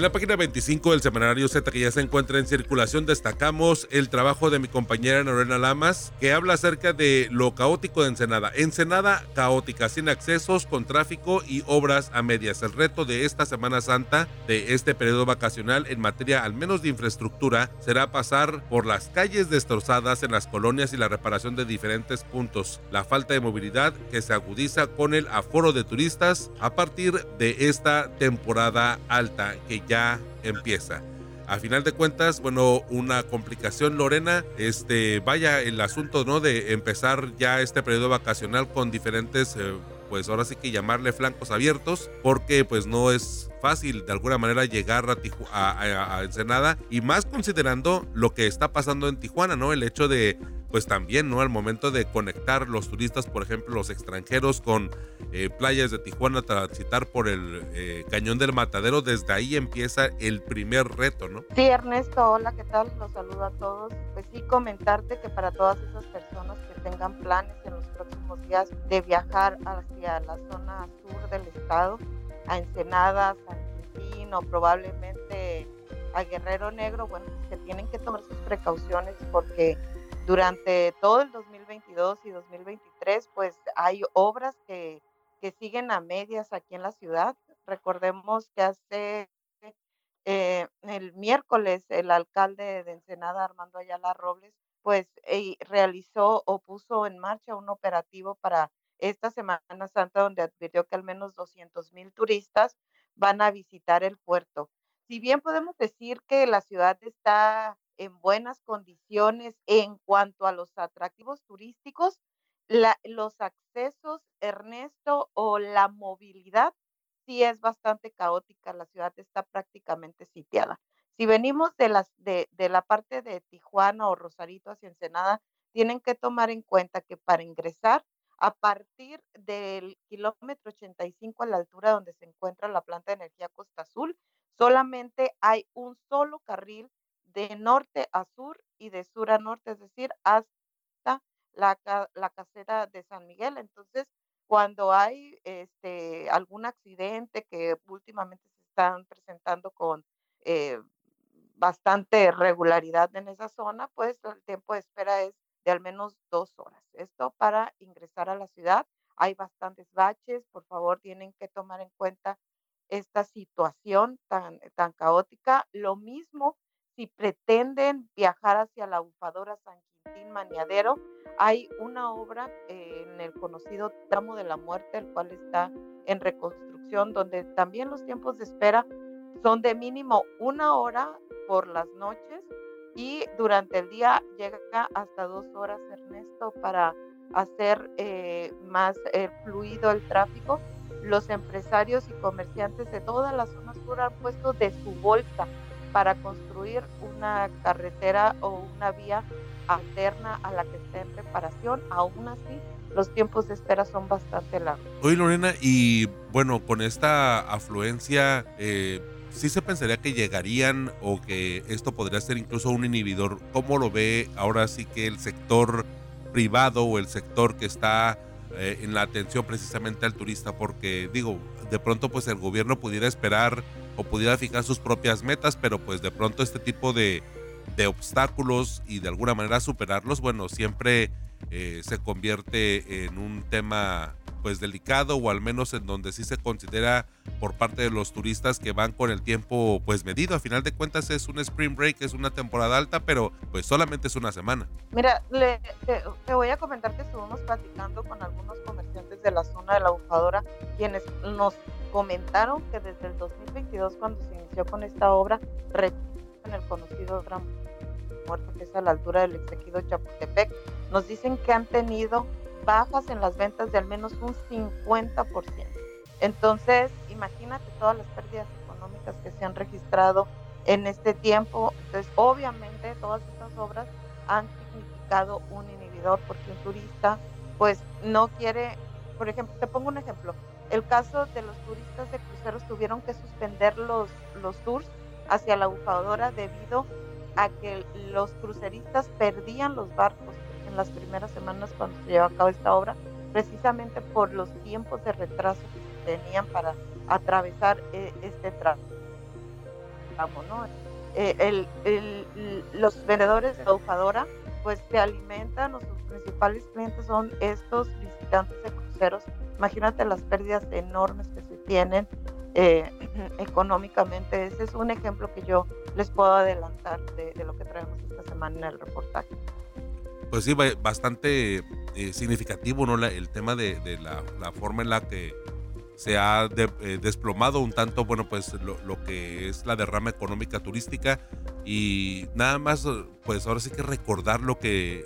En la página 25 del semanario Z que ya se encuentra en circulación destacamos el trabajo de mi compañera Norena Lamas que habla acerca de lo caótico de Ensenada. Ensenada caótica, sin accesos, con tráfico y obras a medias. El reto de esta Semana Santa, de este periodo vacacional en materia al menos de infraestructura, será pasar por las calles destrozadas en las colonias y la reparación de diferentes puntos. La falta de movilidad que se agudiza con el aforo de turistas a partir de esta temporada alta que ya empieza. A final de cuentas, bueno, una complicación, Lorena, este, vaya el asunto, ¿no? De empezar ya este periodo vacacional con diferentes, eh, pues ahora sí que llamarle flancos abiertos, porque pues no es fácil de alguna manera llegar a, a, a, Ensenada y más considerando lo que está pasando en Tijuana, ¿no? El hecho de pues también, ¿no? Al momento de conectar los turistas, por ejemplo, los extranjeros con eh, playas de Tijuana, transitar por el eh, Cañón del Matadero, desde ahí empieza el primer reto, ¿no? Sí, Ernesto, hola, ¿qué tal? Los saludo a todos. Pues sí, comentarte que para todas esas personas que tengan planes en los próximos días de viajar hacia la zona sur del estado, a Ensenada, San Quintín o probablemente a Guerrero Negro, bueno, que tienen que tomar sus precauciones porque durante todo el 2022 y 2023, pues hay obras que, que siguen a medias aquí en la ciudad. Recordemos que hace eh, el miércoles el alcalde de Ensenada, Armando Ayala Robles, pues eh, realizó o puso en marcha un operativo para esta Semana Santa donde advirtió que al menos 200 mil turistas van a visitar el puerto. Si bien podemos decir que la ciudad está en buenas condiciones en cuanto a los atractivos turísticos, los accesos, Ernesto, o la movilidad, sí es bastante caótica. La ciudad está prácticamente sitiada. Si venimos de, las, de, de la parte de Tijuana o Rosarito hacia Ensenada, tienen que tomar en cuenta que para ingresar a partir del kilómetro 85 a la altura donde se encuentra la planta de energía Costa Azul, solamente hay un solo carril de norte a sur y de sur a norte, es decir, hasta la, la caseta de San Miguel. Entonces, cuando hay este, algún accidente que últimamente se están presentando con eh, bastante regularidad en esa zona, pues el tiempo de espera es de al menos dos horas. Esto para ingresar a la ciudad. Hay bastantes baches, por favor tienen que tomar en cuenta esta situación tan, tan caótica. Lo mismo si pretenden viajar hacia la bufadora San Quintín Maniadero, hay una obra en el conocido tramo de la muerte, el cual está en reconstrucción, donde también los tiempos de espera son de mínimo una hora por las noches y durante el día llega hasta dos horas, Ernesto, para hacer eh, más eh, fluido el tráfico. Los empresarios y comerciantes de toda la zona sur han puesto de su bolsa para construir una carretera o una vía alterna a la que está en reparación. Aún así, los tiempos de espera son bastante largos. Oye, Lorena, y bueno, con esta afluencia, eh, ¿sí se pensaría que llegarían o que esto podría ser incluso un inhibidor? ¿Cómo lo ve ahora sí que el sector privado o el sector que está eh, en la atención precisamente al turista? Porque digo, de pronto pues el gobierno pudiera esperar o pudiera fijar sus propias metas, pero pues de pronto este tipo de, de obstáculos y de alguna manera superarlos, bueno, siempre eh, se convierte en un tema pues delicado o al menos en donde sí se considera por parte de los turistas que van con el tiempo pues medido. A final de cuentas es un spring break, es una temporada alta, pero pues solamente es una semana. Mira, le, te, te, voy a comentar que estuvimos platicando con algunos comerciantes de la zona de la bufadora, quienes nos comentaron que desde el 2022 cuando se inició con esta obra, en el conocido gran muerto que es a la altura del exequido Chapultepec, nos dicen que han tenido bajas en las ventas de al menos un 50%. Entonces, imagínate todas las pérdidas económicas que se han registrado en este tiempo. Entonces, obviamente, todas estas obras han significado un inhibidor porque un turista, pues, no quiere, por ejemplo, te pongo un ejemplo. El caso de los turistas de cruceros tuvieron que suspender los, los tours hacia la bufadora debido a que los cruceristas perdían los barcos en las primeras semanas cuando se llevó a cabo esta obra, precisamente por los tiempos de retraso que tenían para atravesar eh, este tramo. Eh, los vendedores de Eufadora pues se alimentan o sus principales clientes son estos visitantes de cruceros. Imagínate las pérdidas enormes que se tienen eh, económicamente. Ese es un ejemplo que yo les puedo adelantar de, lo que traemos esta semana en el reportaje. Pues sí, bastante eh, significativo, ¿no? el tema de, la, forma en la que se ha eh, desplomado un tanto, bueno, pues lo, que es la derrama económica turística y nada más, pues ahora sí que recordar lo que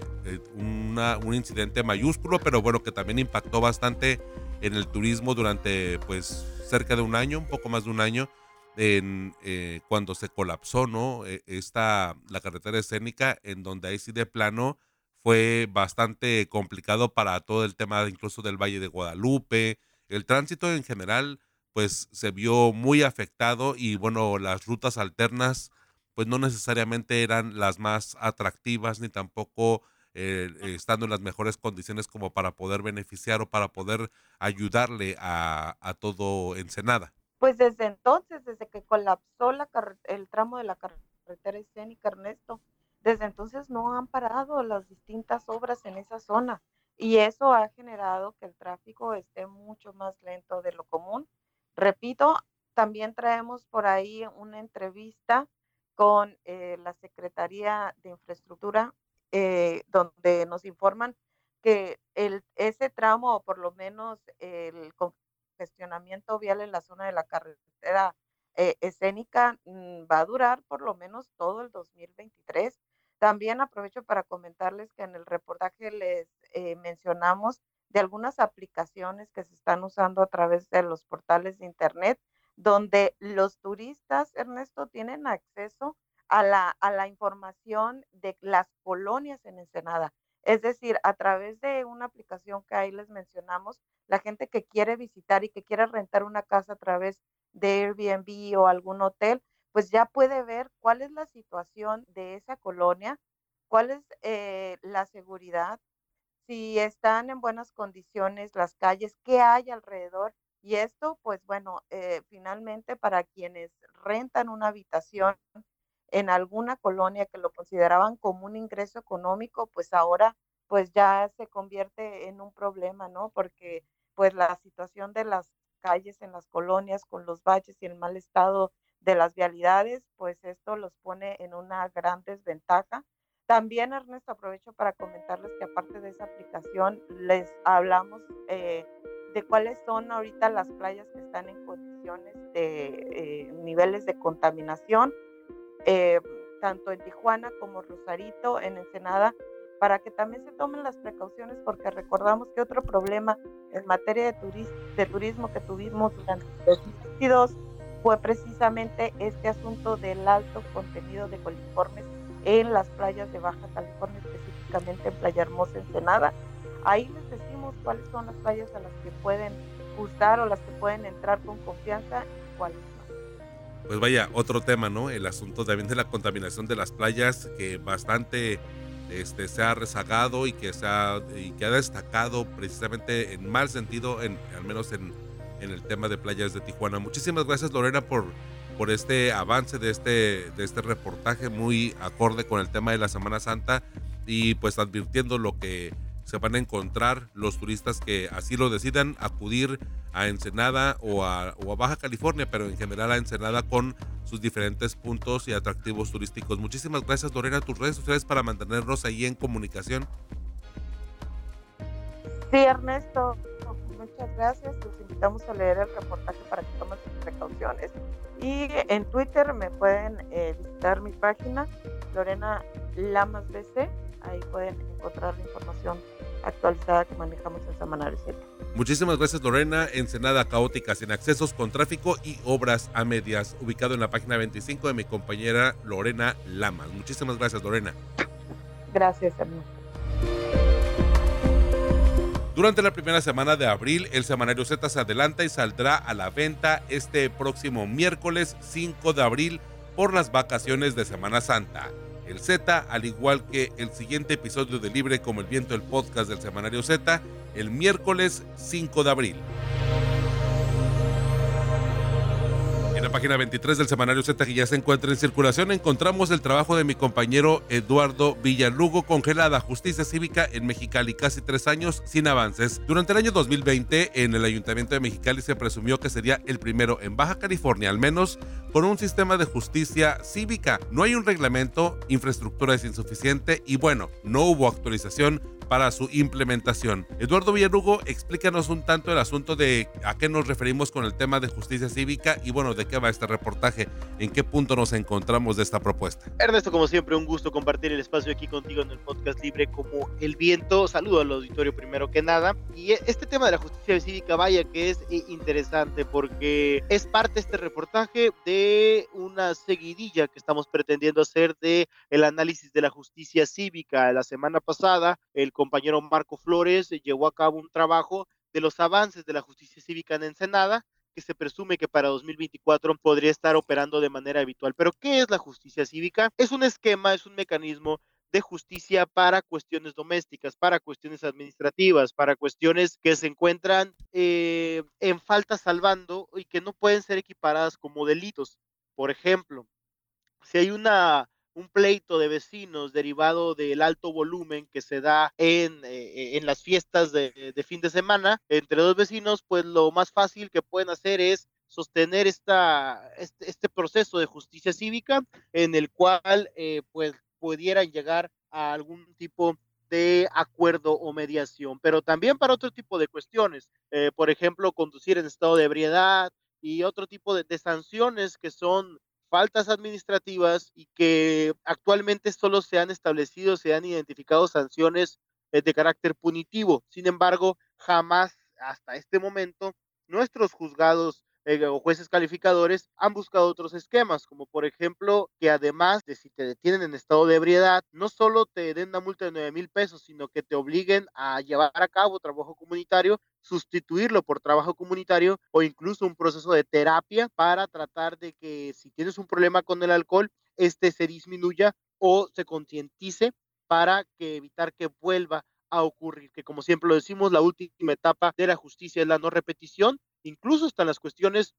un incidente mayúsculo, pero bueno, que también impactó bastante en el turismo durante pues cerca de un año, un poco más de un año, en, eh, cuando se colapsó, ¿no? E, esta, la carretera escénica, en donde ahí sí de plano fue bastante complicado para todo el tema incluso del Valle de Guadalupe. El tránsito en general, pues se vio muy afectado y bueno, las rutas alternas, pues no necesariamente eran las más atractivas ni tampoco eh, estando en las mejores condiciones como para poder beneficiar o para poder ayudarle a, todo Ensenada? Pues desde entonces, desde que colapsó la el tramo de la carretera escénica Ernesto, desde entonces no han parado las distintas obras en esa zona y eso ha generado que el tráfico esté mucho más lento de lo común. Repito, también traemos por ahí una entrevista con eh, la Secretaría de Infraestructura eh, donde nos informan que el, ese tramo, o por lo menos el congestionamiento vial en la zona de la carretera eh, escénica, mm, va a durar por lo menos todo el 2023. También aprovecho para comentarles que en el reportaje les eh, mencionamos de algunas aplicaciones que se están usando a través de los portales de Internet, donde los turistas, Ernesto, tienen acceso a la, a la información de las colonias en Ensenada. Es decir, a través de una aplicación que ahí les mencionamos, la gente que quiere visitar y que quiere rentar una casa a través de Airbnb o algún hotel, pues ya puede ver cuál es la situación de esa colonia, cuál es eh, la seguridad, si están en buenas condiciones las calles, qué hay alrededor. Y esto, pues bueno, eh, finalmente para quienes rentan una habitación en alguna colonia que lo consideraban como un ingreso económico, pues ahora pues ya se convierte en un problema, ¿no? Porque pues la situación de las calles en las colonias con los baches y el mal estado de las vialidades, pues esto los pone en una gran desventaja. También, Ernesto, aprovecho para comentarles que aparte de esa aplicación, les hablamos eh, de cuáles son ahorita las playas que están en condiciones de eh, niveles de contaminación eh, tanto en Tijuana como Rosarito, en Ensenada, para que también se tomen las precauciones, porque recordamos que otro problema en materia de, turismo que tuvimos durante 2022 fue precisamente este asunto del alto contenido de coliformes en las playas de Baja California, específicamente en Playa Hermosa, Ensenada. Ahí les decimos cuáles son las playas a las que pueden gustar o las que pueden entrar con confianza y cuáles pues vaya, otro tema, ¿no? El asunto también de la contaminación de las playas, que bastante este, se ha rezagado y que, se ha, y que ha destacado precisamente en mal sentido, en, al menos en, en el tema de playas de Tijuana. Muchísimas gracias Lorena por, por este avance de este, de este reportaje muy acorde con el tema de la Semana Santa y pues advirtiendo lo que se van a encontrar los turistas que así lo decidan acudir a Ensenada o a, Baja California, pero en general a Ensenada con sus diferentes puntos y atractivos turísticos. Muchísimas gracias Lorena, tus redes sociales para mantenernos ahí en comunicación. Sí, Ernesto, muchas gracias. Los invitamos a leer el reportaje para que tomen sus precauciones. Y en Twitter me pueden eh, visitar mi página, Lorena Lamas BC. Ahí pueden encontrar la información actualizada que manejamos Semanario 7. Muchísimas gracias Lorena, Ensenada Caótica sin accesos con tráfico y obras a medias, ubicado en la página 25 de mi compañera Lorena Lamas. Muchísimas gracias Lorena. Gracias hermano. Durante la primera semana de abril, el semanario Z se adelanta y saldrá a la venta este próximo miércoles 5 de abril por las vacaciones de Semana Santa. El Z, al igual que el siguiente episodio de Libre como el Viento, el podcast del semanario Z, el miércoles 5 de abril. Página 23 del semanario Z que ya se encuentra en circulación encontramos el trabajo de mi compañero Eduardo Villalugo, congelada justicia cívica en Mexicali, casi tres años sin avances. Durante el año 2020 en el Ayuntamiento de Mexicali se presumió que sería el primero en Baja California, al menos con un sistema de justicia cívica. No hay un reglamento, infraestructura es insuficiente y bueno, no hubo actualización para su implementación. Eduardo Villarugo, explícanos un tanto el asunto de a qué nos referimos con el tema de justicia cívica y bueno, de qué va este reportaje, en qué punto nos encontramos de esta propuesta. Ernesto, como siempre, un gusto compartir el espacio aquí contigo en el podcast libre como el viento. Saludo al auditorio primero que nada. Y este tema de la justicia cívica, vaya que es eh, interesante porque es parte este reportaje de una seguidilla que estamos pretendiendo hacer de el análisis de la justicia cívica. La semana pasada, el compañero Marco Flores llevó a cabo un trabajo de los avances de la justicia cívica en Ensenada, que se presume que para 2024 podría estar operando de manera habitual. Pero, ¿qué es la justicia cívica? Es un esquema, es un mecanismo de justicia para cuestiones domésticas, para cuestiones administrativas, para cuestiones que se encuentran eh, en falta salvando y que no pueden ser equiparadas como delitos. Por ejemplo, si hay una un pleito de vecinos derivado del alto volumen que se da en, eh, en las fiestas de, fin de semana entre dos vecinos, pues lo más fácil que pueden hacer es sostener esta, este, este proceso de justicia cívica en el cual eh, pues pudieran llegar a algún tipo de acuerdo o mediación, pero también para otro tipo de cuestiones, eh, por ejemplo, conducir en estado de ebriedad y otro tipo de sanciones que son faltas administrativas y que actualmente solo se han establecido, se han identificado sanciones eh, de carácter punitivo. Sin embargo, jamás hasta este momento nuestros juzgados eh, o jueces calificadores han buscado otros esquemas, como por ejemplo que además de si te detienen en estado de ebriedad, no solo te den una multa de 9 mil pesos, sino que te obliguen a llevar a cabo trabajo comunitario, sustituirlo por trabajo comunitario o incluso un proceso de terapia para tratar de que si tienes un problema con el alcohol, este se disminuya o se concientice para que evitar que vuelva a ocurrir, que como siempre lo decimos, la última etapa de la justicia es la no repetición incluso hasta las cuestiones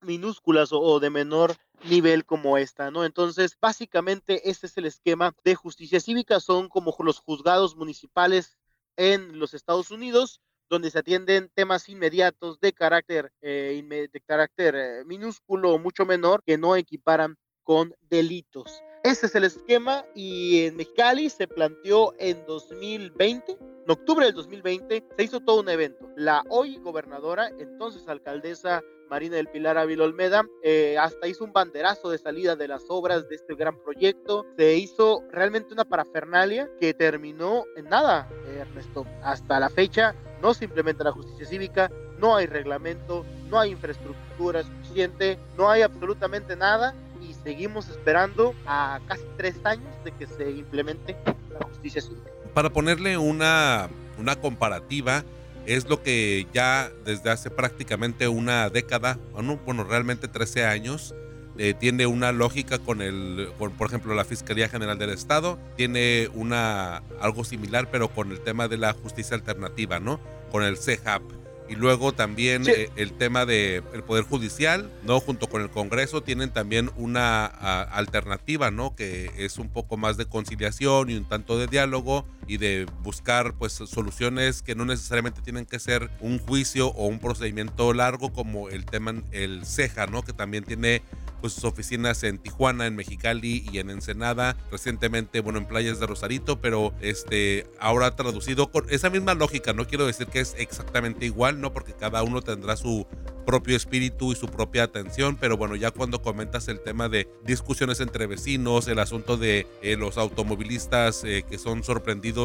minúsculas o, de menor nivel como esta, ¿no? Entonces, básicamente este es el esquema de justicia cívica, son como los juzgados municipales en los Estados Unidos, donde se atienden temas inmediatos de carácter, eh, de carácter eh, minúsculo o mucho menor que no equiparan con delitos. Ese es el esquema y en Mexicali se planteó en 2020 en octubre del 2020 se hizo todo un evento. La hoy gobernadora, entonces alcaldesa Marina del Pilar Ávila Olmeda, eh, hasta hizo un banderazo de salida de las obras de este gran proyecto. Se hizo realmente una parafernalia que terminó en nada, Ernesto. Hasta la fecha no se implementa la justicia cívica, no hay reglamento, no hay infraestructura suficiente, no hay absolutamente nada seguimos esperando a casi tres años de que se implemente la justicia cívica para ponerle una, una comparativa, es lo que ya desde hace prácticamente una década, bueno, bueno realmente 13 años, eh, tiene una lógica con el, con, por ejemplo, la Fiscalía General del Estado, tiene una algo similar, pero con el tema de la justicia alternativa, ¿no? Con el CEJAP y luego también eh, el tema del el Poder Judicial, ¿no? Junto con el Congreso tienen también una alternativa, ¿no? Que es un poco más de conciliación y un tanto de diálogo y de buscar pues soluciones que no necesariamente tienen que ser un juicio o un procedimiento largo como el tema, el CEJA, ¿no? Que también tiene pues sus oficinas en Tijuana, en Mexicali y en Ensenada, recientemente, bueno, en playas de Rosarito, pero este, ahora traducido con esa misma lógica, no quiero decir que es exactamente igual, ¿no? Porque cada uno tendrá su propio espíritu y su propia atención, pero bueno, ya cuando comentas el tema de discusiones entre vecinos, el asunto de eh, los automovilistas eh, que son sorprendidos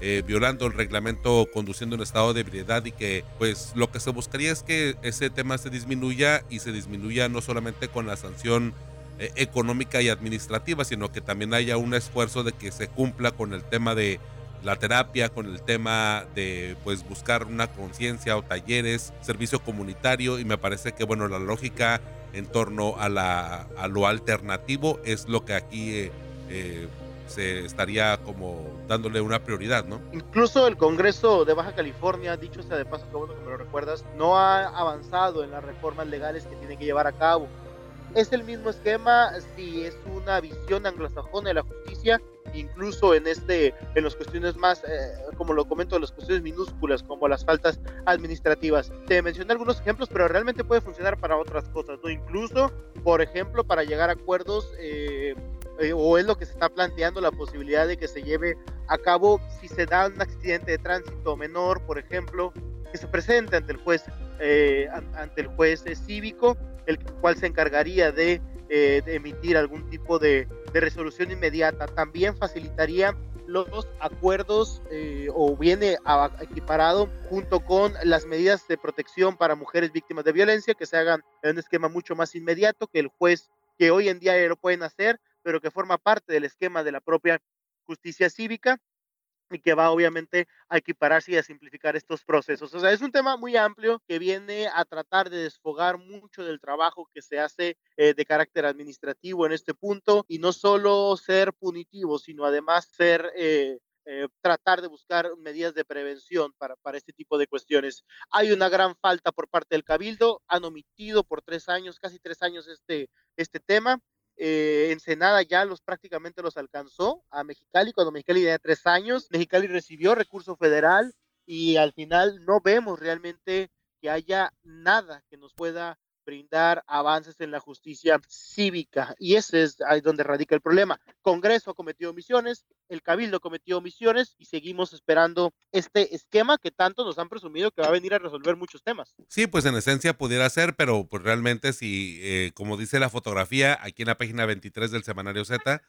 eh, violando el reglamento conduciendo en estado de ebriedad y que pues lo que se buscaría es que ese tema se disminuya y se disminuya no solamente con la sanción económica y administrativa, sino que también haya un esfuerzo de que se cumpla con el tema de la terapia, con el tema de pues buscar una conciencia o talleres, servicio comunitario y me parece que bueno, la lógica en torno a, la, a lo alternativo es lo que aquí eh, eh, se estaría como dándole una prioridad, ¿no? Incluso el Congreso de Baja California, dicho sea de paso, que bueno que me lo recuerdas, no ha avanzado en las reformas legales que tiene que llevar a cabo es el mismo esquema si es una visión anglosajona de la justicia, incluso en este, en las cuestiones más, eh, como lo comento, en las cuestiones minúsculas, como las faltas administrativas. Te mencioné algunos ejemplos, pero realmente puede funcionar para otras cosas, ¿no? Incluso, por ejemplo, para llegar a acuerdos, eh, eh, o es lo que se está planteando la posibilidad de que se lleve a cabo si se da un accidente de tránsito menor, por ejemplo, que se presente ante el juez, ante el juez cívico, el cual se encargaría de eh, de emitir algún tipo de, de, resolución inmediata. También facilitaría los acuerdos eh, o viene equiparado junto con las medidas de protección para mujeres víctimas de violencia que se hagan en un esquema mucho más inmediato que el juez que hoy en día lo pueden hacer, pero que forma parte del esquema de la propia justicia cívica y que va obviamente a equipararse y a simplificar estos procesos. O sea, es un tema muy amplio que viene a tratar de desfogar mucho del trabajo que se hace eh, de carácter administrativo en este punto y no solo ser punitivo, sino además ser... Eh, eh, tratar de buscar medidas de prevención para, para este tipo de cuestiones. Hay una gran falta por parte del Cabildo, han omitido por tres años, casi tres años este, este tema, eh, Ensenada ya los prácticamente los alcanzó a Mexicali cuando Mexicali tenía tres años. Mexicali recibió recurso federal y al final no vemos realmente que haya nada que nos pueda brindar avances en la justicia cívica. Y ese es ahí donde radica el problema. Congreso ha cometido omisiones, el Cabildo cometió omisiones y seguimos esperando este esquema que tanto nos han presumido que va a venir a resolver muchos temas. Sí, pues en esencia pudiera ser, pero pues realmente si, eh, como dice la fotografía aquí en la página 23 del Semanario Z,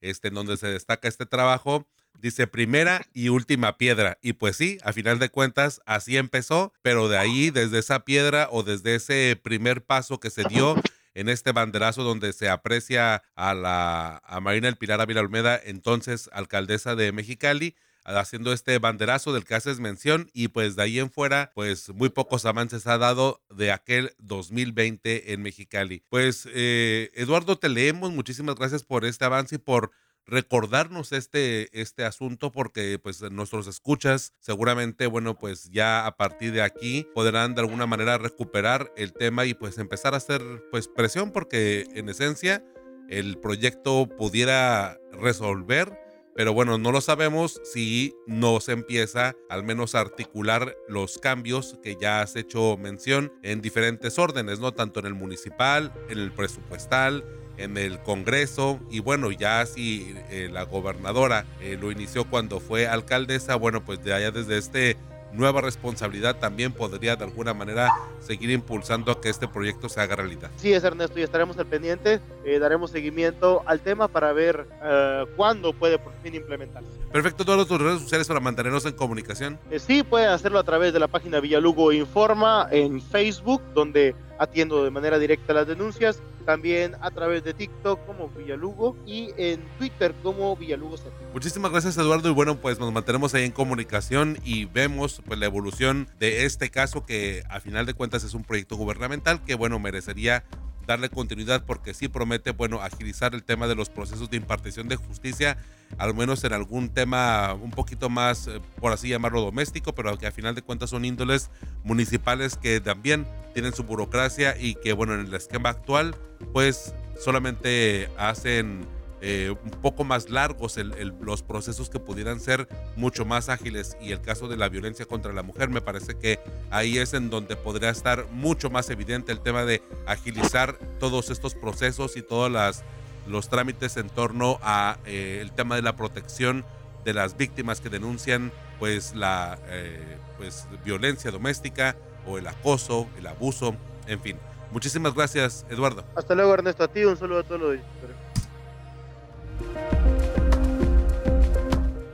este, en donde se destaca este trabajo, dice primera y última piedra. Y pues sí, a final de cuentas, así empezó, pero de ahí, desde esa piedra o desde ese primer paso que se dio en este banderazo donde se aprecia a la a Marina El Pilar Ávila Olmeda, entonces alcaldesa de Mexicali, haciendo este banderazo del que haces mención y pues de ahí en fuera pues muy pocos avances ha dado de aquel 2020 en Mexicali. Pues eh, Eduardo te leemos, muchísimas gracias por este avance y por recordarnos este, este asunto porque pues nuestros escuchas seguramente bueno pues ya a partir de aquí podrán de alguna manera recuperar el tema y pues empezar a hacer pues presión porque en esencia el proyecto pudiera resolver pero bueno, no lo sabemos si no se empieza al menos a articular los cambios que ya has hecho mención en diferentes órdenes, ¿no? Tanto en el municipal, en el presupuestal, en el Congreso y bueno, ya si eh, la gobernadora eh, lo inició cuando fue alcaldesa, bueno, pues allá desde este nueva responsabilidad también podría de alguna manera seguir impulsando a que este proyecto se haga realidad. Sí, es Ernesto, y estaremos al pendiente, eh, daremos seguimiento al tema para ver uh, cuándo puede por fin implementarse. Perfecto, todas tus redes sociales para mantenernos en comunicación. Eh, sí, pueden hacerlo a través de la página Villalugo Informa en Facebook, donde atiendo de manera directa las denuncias, también a través de TikTok como Villalugo y en Twitter como Villalugo Muchísimas gracias Eduardo y bueno pues nos mantenemos ahí en comunicación y vemos pues la evolución de este caso que a final de cuentas es un proyecto gubernamental que bueno merecería darle continuidad porque sí promete, bueno, agilizar el tema de los procesos de impartición de justicia, al menos en algún tema un poquito más, eh, por así llamarlo, doméstico, pero que a final de cuentas son índoles municipales que también tienen su burocracia y que, bueno, en el esquema actual, pues solamente hacen eh, un poco más largos los procesos que pudieran ser mucho más ágiles y el caso de la violencia contra la mujer me parece que ahí es en donde podría estar mucho más evidente el tema de agilizar todos estos procesos y todos las, los trámites en torno a eh, el tema de la protección de las víctimas que denuncian pues la eh, pues violencia doméstica o el acoso, el abuso, en fin. Muchísimas gracias, Eduardo. Hasta luego, Ernesto. A ti un saludo a todos los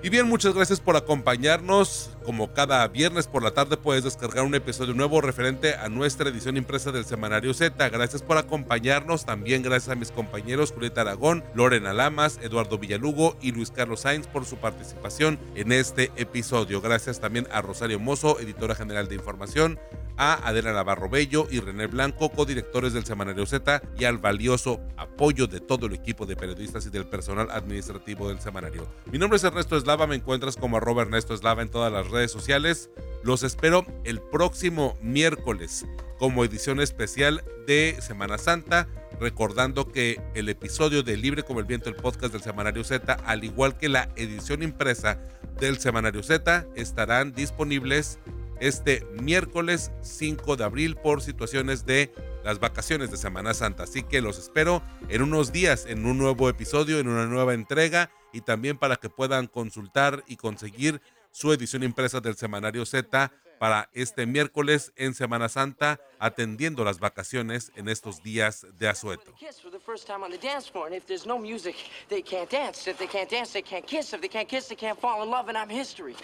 y bien, muchas gracias por acompañarnos. Como cada viernes por la tarde puedes descargar un episodio nuevo referente a nuestra edición impresa del Semanario Z. Gracias por acompañarnos. También gracias a mis compañeros Julieta Aragón, Lorena Lamas, Eduardo Villalugo y Luis Carlos Sainz por su participación en este episodio. Gracias también a Rosario Mozo, editora general de información, a Adela Navarro Bello y René Blanco, codirectores del Semanario Z, y al valioso apoyo de todo el equipo de periodistas y del personal administrativo del semanario. Mi nombre es Ernesto Eslava. Me encuentras como arroba Ernesto Eslava en todas las redes sociales. Los espero el próximo miércoles como edición especial de Semana Santa. Recordando que el episodio de Libre como el Viento, el podcast del Semanario Z, al igual que la edición impresa del Semanario Z, estarán disponibles este miércoles 5 de abril por situaciones de las vacaciones de Semana Santa. Así que los espero en unos días en un nuevo episodio, en una nueva entrega y también para que puedan consultar y conseguir su edición impresa del Semanario Z para este miércoles en Semana Santa, atendiendo las vacaciones en estos días de asueto.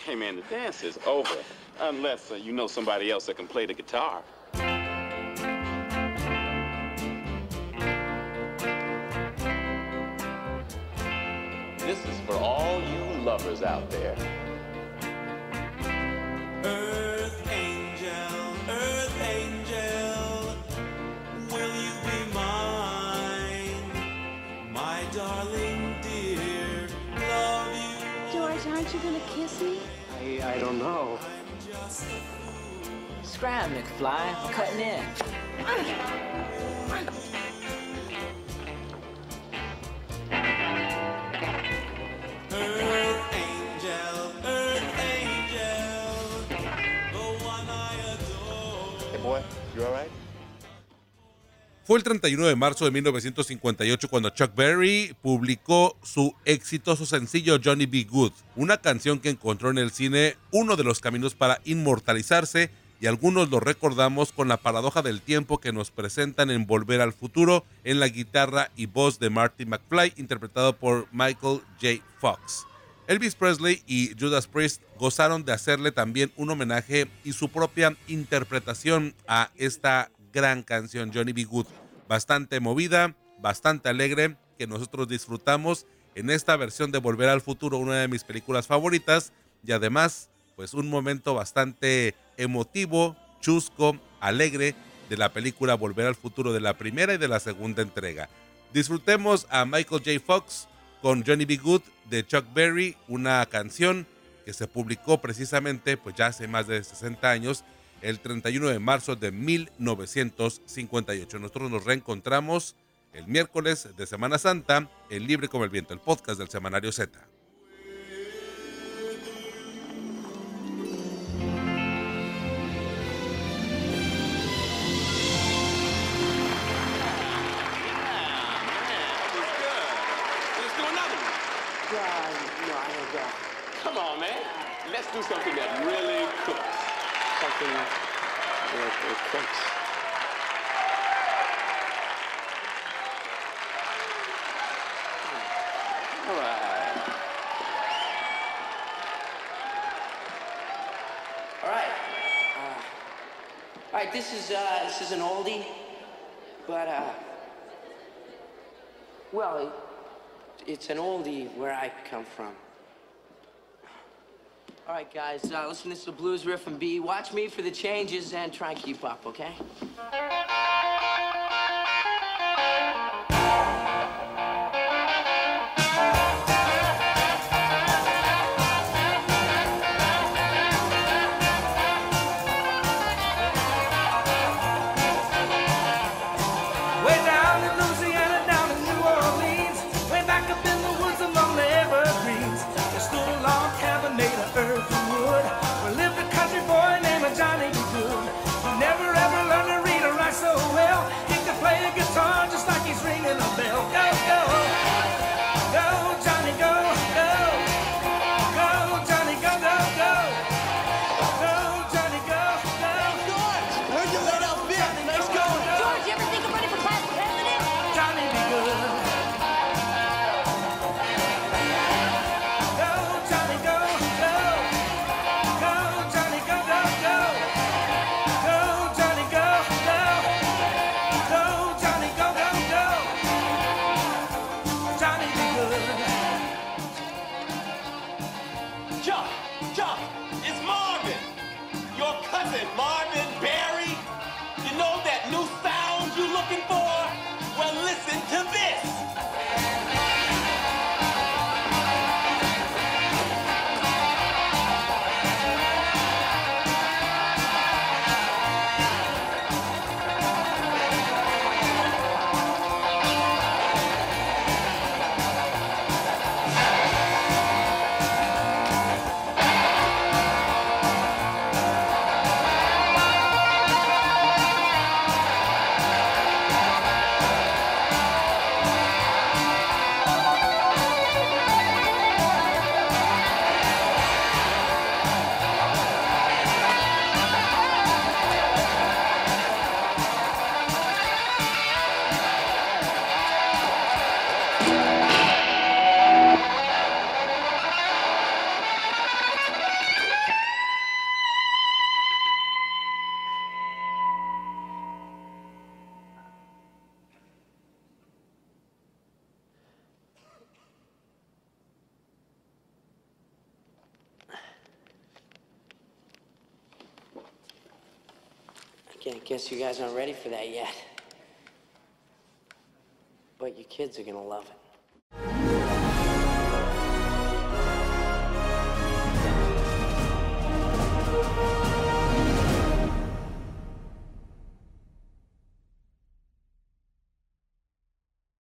Hey man, the dance is over. Unless you know somebody else that can play the guitar. This is for all you lovers out there. Aren't you gonna kiss me? I, I don't know. Scram, McFly. I'm cutting in. Earth angel, earth angel, the one I adore. Hey boy, you alright? Fue el 31 de marzo de 1958 cuando Chuck Berry publicó su exitoso sencillo Johnny B. Good, una canción que encontró en el cine uno de los caminos para inmortalizarse y algunos lo recordamos con la paradoja del tiempo que nos presentan en Volver al Futuro en la guitarra y voz de Marty McFly interpretado por Michael J. Fox. Elvis Presley y Judas Priest gozaron de hacerle también un homenaje y su propia interpretación a esta gran canción Johnny B. Good, bastante movida, bastante alegre, que nosotros disfrutamos en esta versión de Volver al Futuro, una de mis películas favoritas y además pues un momento bastante emotivo, chusco, alegre de la película Volver al Futuro de la primera y de la segunda entrega. Disfrutemos a Michael J. Fox con Johnny B. Good de Chuck Berry, una canción que se publicó precisamente pues ya hace más de 60 años el 31 de marzo de 1958. Nosotros nos reencontramos el miércoles de Semana Santa en Libre como el Viento, el podcast del Semanario Z. Come on, man. Let's do something that really cooks. Something that cooks. All right. All right. Uh, all right. This is uh, this is an oldie, but uh, well, it's an oldie where I come from. All right, guys. Uh, listen. This is the blues riff and B. Watch me for the changes and try and keep up. Okay. This. Kids are gonna love it.